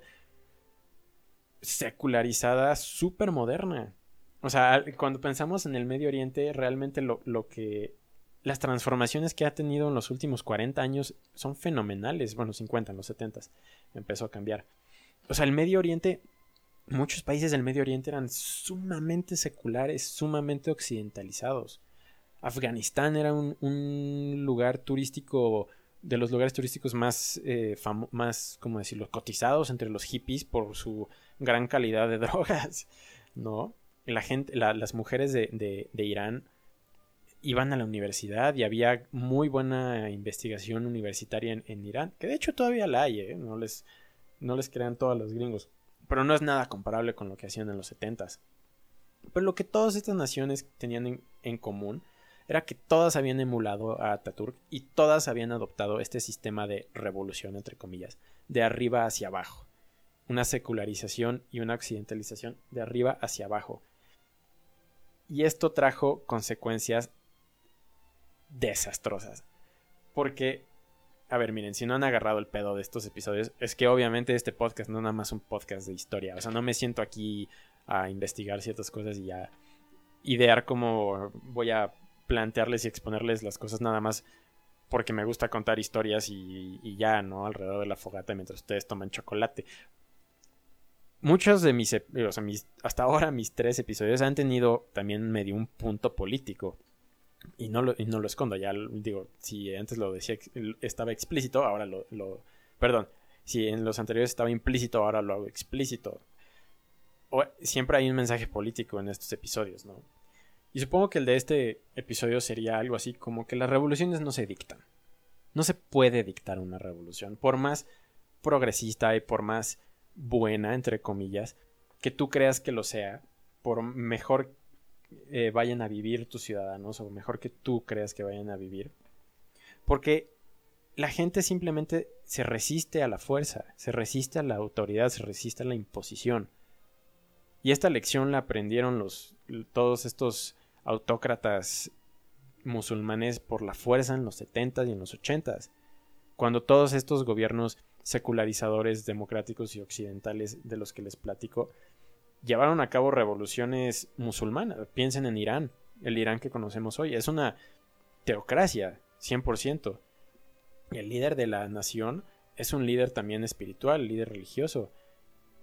secularizada, súper moderna. O sea, cuando pensamos en el Medio Oriente, realmente lo, lo que las transformaciones que ha tenido en los últimos 40 años son fenomenales. Bueno, 50, en los 70 empezó a cambiar. O sea, el Medio Oriente, muchos países del Medio Oriente eran sumamente seculares, sumamente occidentalizados. Afganistán era un, lugar turístico, de los lugares turísticos más, eh, más, ¿cómo decirlo?, cotizados entre los hippies por su gran calidad de drogas, ¿no? La gente, las mujeres de Irán iban a la universidad y había muy buena investigación universitaria en, Irán, que de hecho todavía la hay, ¿eh? no, les, no les crean todos los gringos, pero no es nada comparable con lo que hacían en los 70 Pero lo que todas estas naciones tenían en, común era que todas habían emulado a Ataturk y todas habían adoptado este sistema de revolución, entre comillas, de arriba hacia abajo. Una secularización y una occidentalización de arriba hacia abajo. Y esto trajo consecuencias desastrosas. Porque, a ver, miren, si no han agarrado el pedo de estos episodios, es que obviamente este podcast no es nada más un podcast de historia. O sea, no me siento aquí a investigar ciertas cosas y a idear cómo voy a plantearles y exponerles las cosas nada más porque me gusta contar historias y, ya, ¿no? Alrededor de la fogata mientras ustedes toman chocolate. Muchos de mis, o sea, mis, hasta ahora mis tres episodios han tenido también medio un punto político. Y no lo, y no lo escondo, ya digo, si antes lo decía, estaba explícito, ahora lo, Perdón, si en los anteriores estaba implícito, ahora lo hago explícito. O, siempre hay un mensaje político en estos episodios, ¿no? Y supongo que el de este episodio sería algo así como que las revoluciones no se dictan. No se puede dictar una revolución, por más progresista y por más buena, entre comillas, que tú creas que lo sea, por mejor eh, vayan a vivir tus ciudadanos, o mejor que tú creas que vayan a vivir. Porque la gente simplemente se resiste a la fuerza, se resiste a la autoridad, se resiste a la imposición. Y esta lección la aprendieron los, todos estos autócratas musulmanes por la fuerza en los 70 y en los 80 cuando todos estos gobiernos secularizadores, democráticos y occidentales de los que les platico llevaron a cabo revoluciones musulmanas. Piensen en Irán, el Irán que conocemos hoy. Es una teocracia, 100%. El líder de la nación es un líder también espiritual, líder religioso.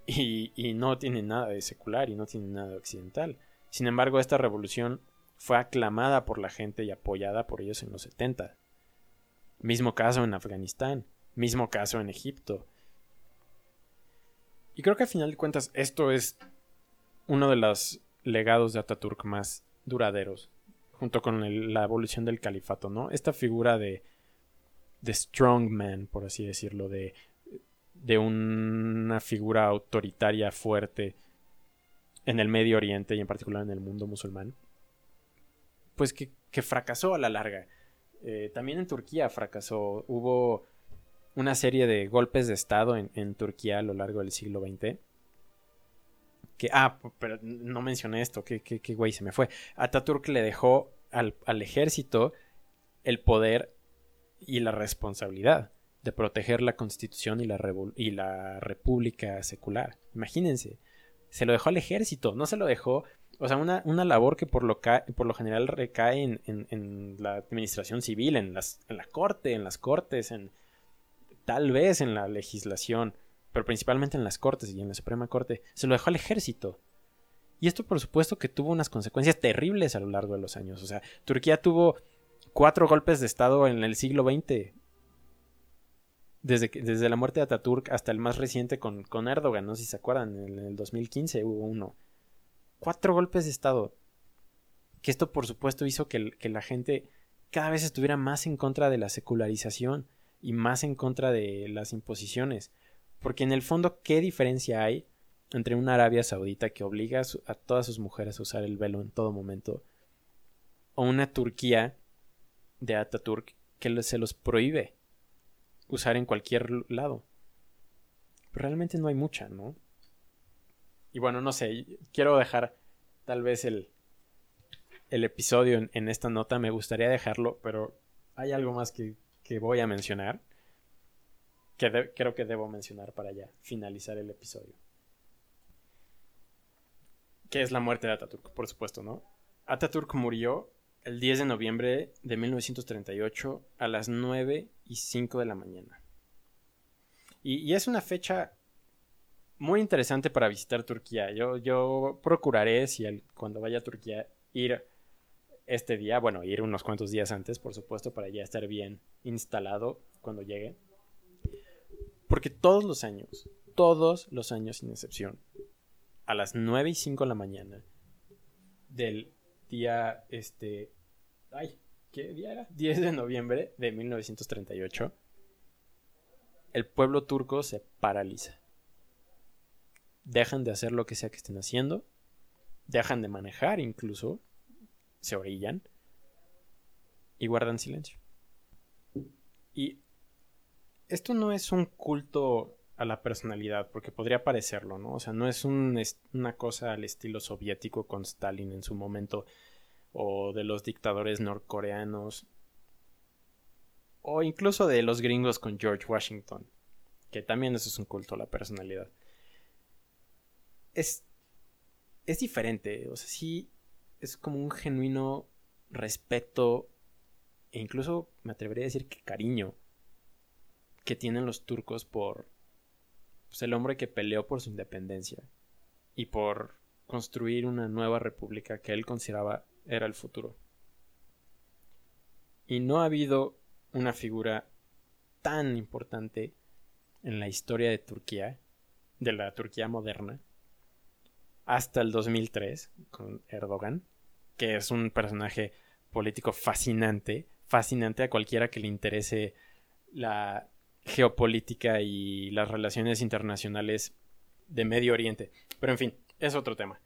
Y, y, no tiene nada de secular y no tiene nada de occidental. Sin embargo, esta revolución fue aclamada por la gente y apoyada por ellos en los 70. Mismo caso en Afganistán, mismo caso en Egipto. Y creo que al final de cuentas esto es uno de los legados de Ataturk más duraderos, junto con la evolución del califato, ¿no? Esta figura de, de strongman, por así decirlo, de, de una figura autoritaria fuerte en el Medio Oriente y en particular en el mundo musulmán, pues que, fracasó a la larga. Eh, también en Turquía fracasó. Hubo una serie de golpes de Estado en, en Turquía a lo largo del siglo XX que, ah, pero no mencioné esto, que, que, güey, se me fue. Ataturk le dejó al, al ejército el poder y la responsabilidad de proteger la constitución y la, y la república secular. Imagínense, se lo dejó al ejército, no se lo dejó, o sea, una, una labor que por lo, por lo general recae en, en, la administración civil, en, las, en la corte, en las cortes, en tal vez en la legislación, pero principalmente en las cortes y en la Suprema Corte, se lo dejó al ejército. Y esto por supuesto que tuvo unas consecuencias terribles a lo largo de los años. O sea, Turquía tuvo cuatro golpes de Estado en el siglo XX. Desde, desde la muerte de Ataturk hasta el más reciente con, con Erdogan, no sé si se acuerdan, en el 2015 hubo uno. Cuatro golpes de Estado. Que esto por supuesto hizo que, que la gente cada vez estuviera más en contra de la secularización y más en contra de las imposiciones. Porque en el fondo, ¿qué diferencia hay entre una Arabia Saudita que obliga a, todas sus mujeres a usar el velo en todo momento o una Turquía de Ataturk que se los prohíbe usar en cualquier lado. realmente no hay mucha, ¿no? Y bueno, no sé, quiero dejar tal vez el, el episodio en, esta nota, me gustaría dejarlo, pero hay algo más que, voy a mencionar, que creo que debo mencionar para ya finalizar el episodio. Que es la muerte de Ataturk, por supuesto, ¿no? Ataturk murió el 10 de noviembre de 1938 a las 9 y 5 de la mañana. Y, es una fecha muy interesante para visitar Turquía. Yo, yo procuraré, si cuando vaya a Turquía, ir este día, bueno, ir unos cuantos días antes, por supuesto, para ya estar bien instalado cuando llegue. Porque todos los años, todos los años sin excepción, a las 9 y 5 de la mañana del día, este, ay, ¿qué día era? 10 de noviembre de 1938, el pueblo turco se paraliza. Dejan de hacer lo que sea que estén haciendo, dejan de manejar incluso, se orillan y guardan silencio. Y esto no es un culto a la personalidad, porque podría parecerlo, ¿no? O sea, no es una cosa al estilo soviético con Stalin en su momento, o de los dictadores norcoreanos, o incluso de los gringos con George Washington, que también eso es un culto a la personalidad. Es, es diferente, o sea, sí es como un genuino respeto e incluso me atrevería a decir que cariño que tienen los turcos por pues, el hombre que peleó por su independencia y por construir una nueva república que él consideraba era el futuro. Y no ha habido una figura tan importante en la historia de Turquía, de la Turquía moderna, hasta el 2003 con Erdogan, que es un personaje político fascinante, fascinante a cualquiera que le interese la geopolítica y las relaciones internacionales de Medio Oriente. Pero en fin, es otro tema.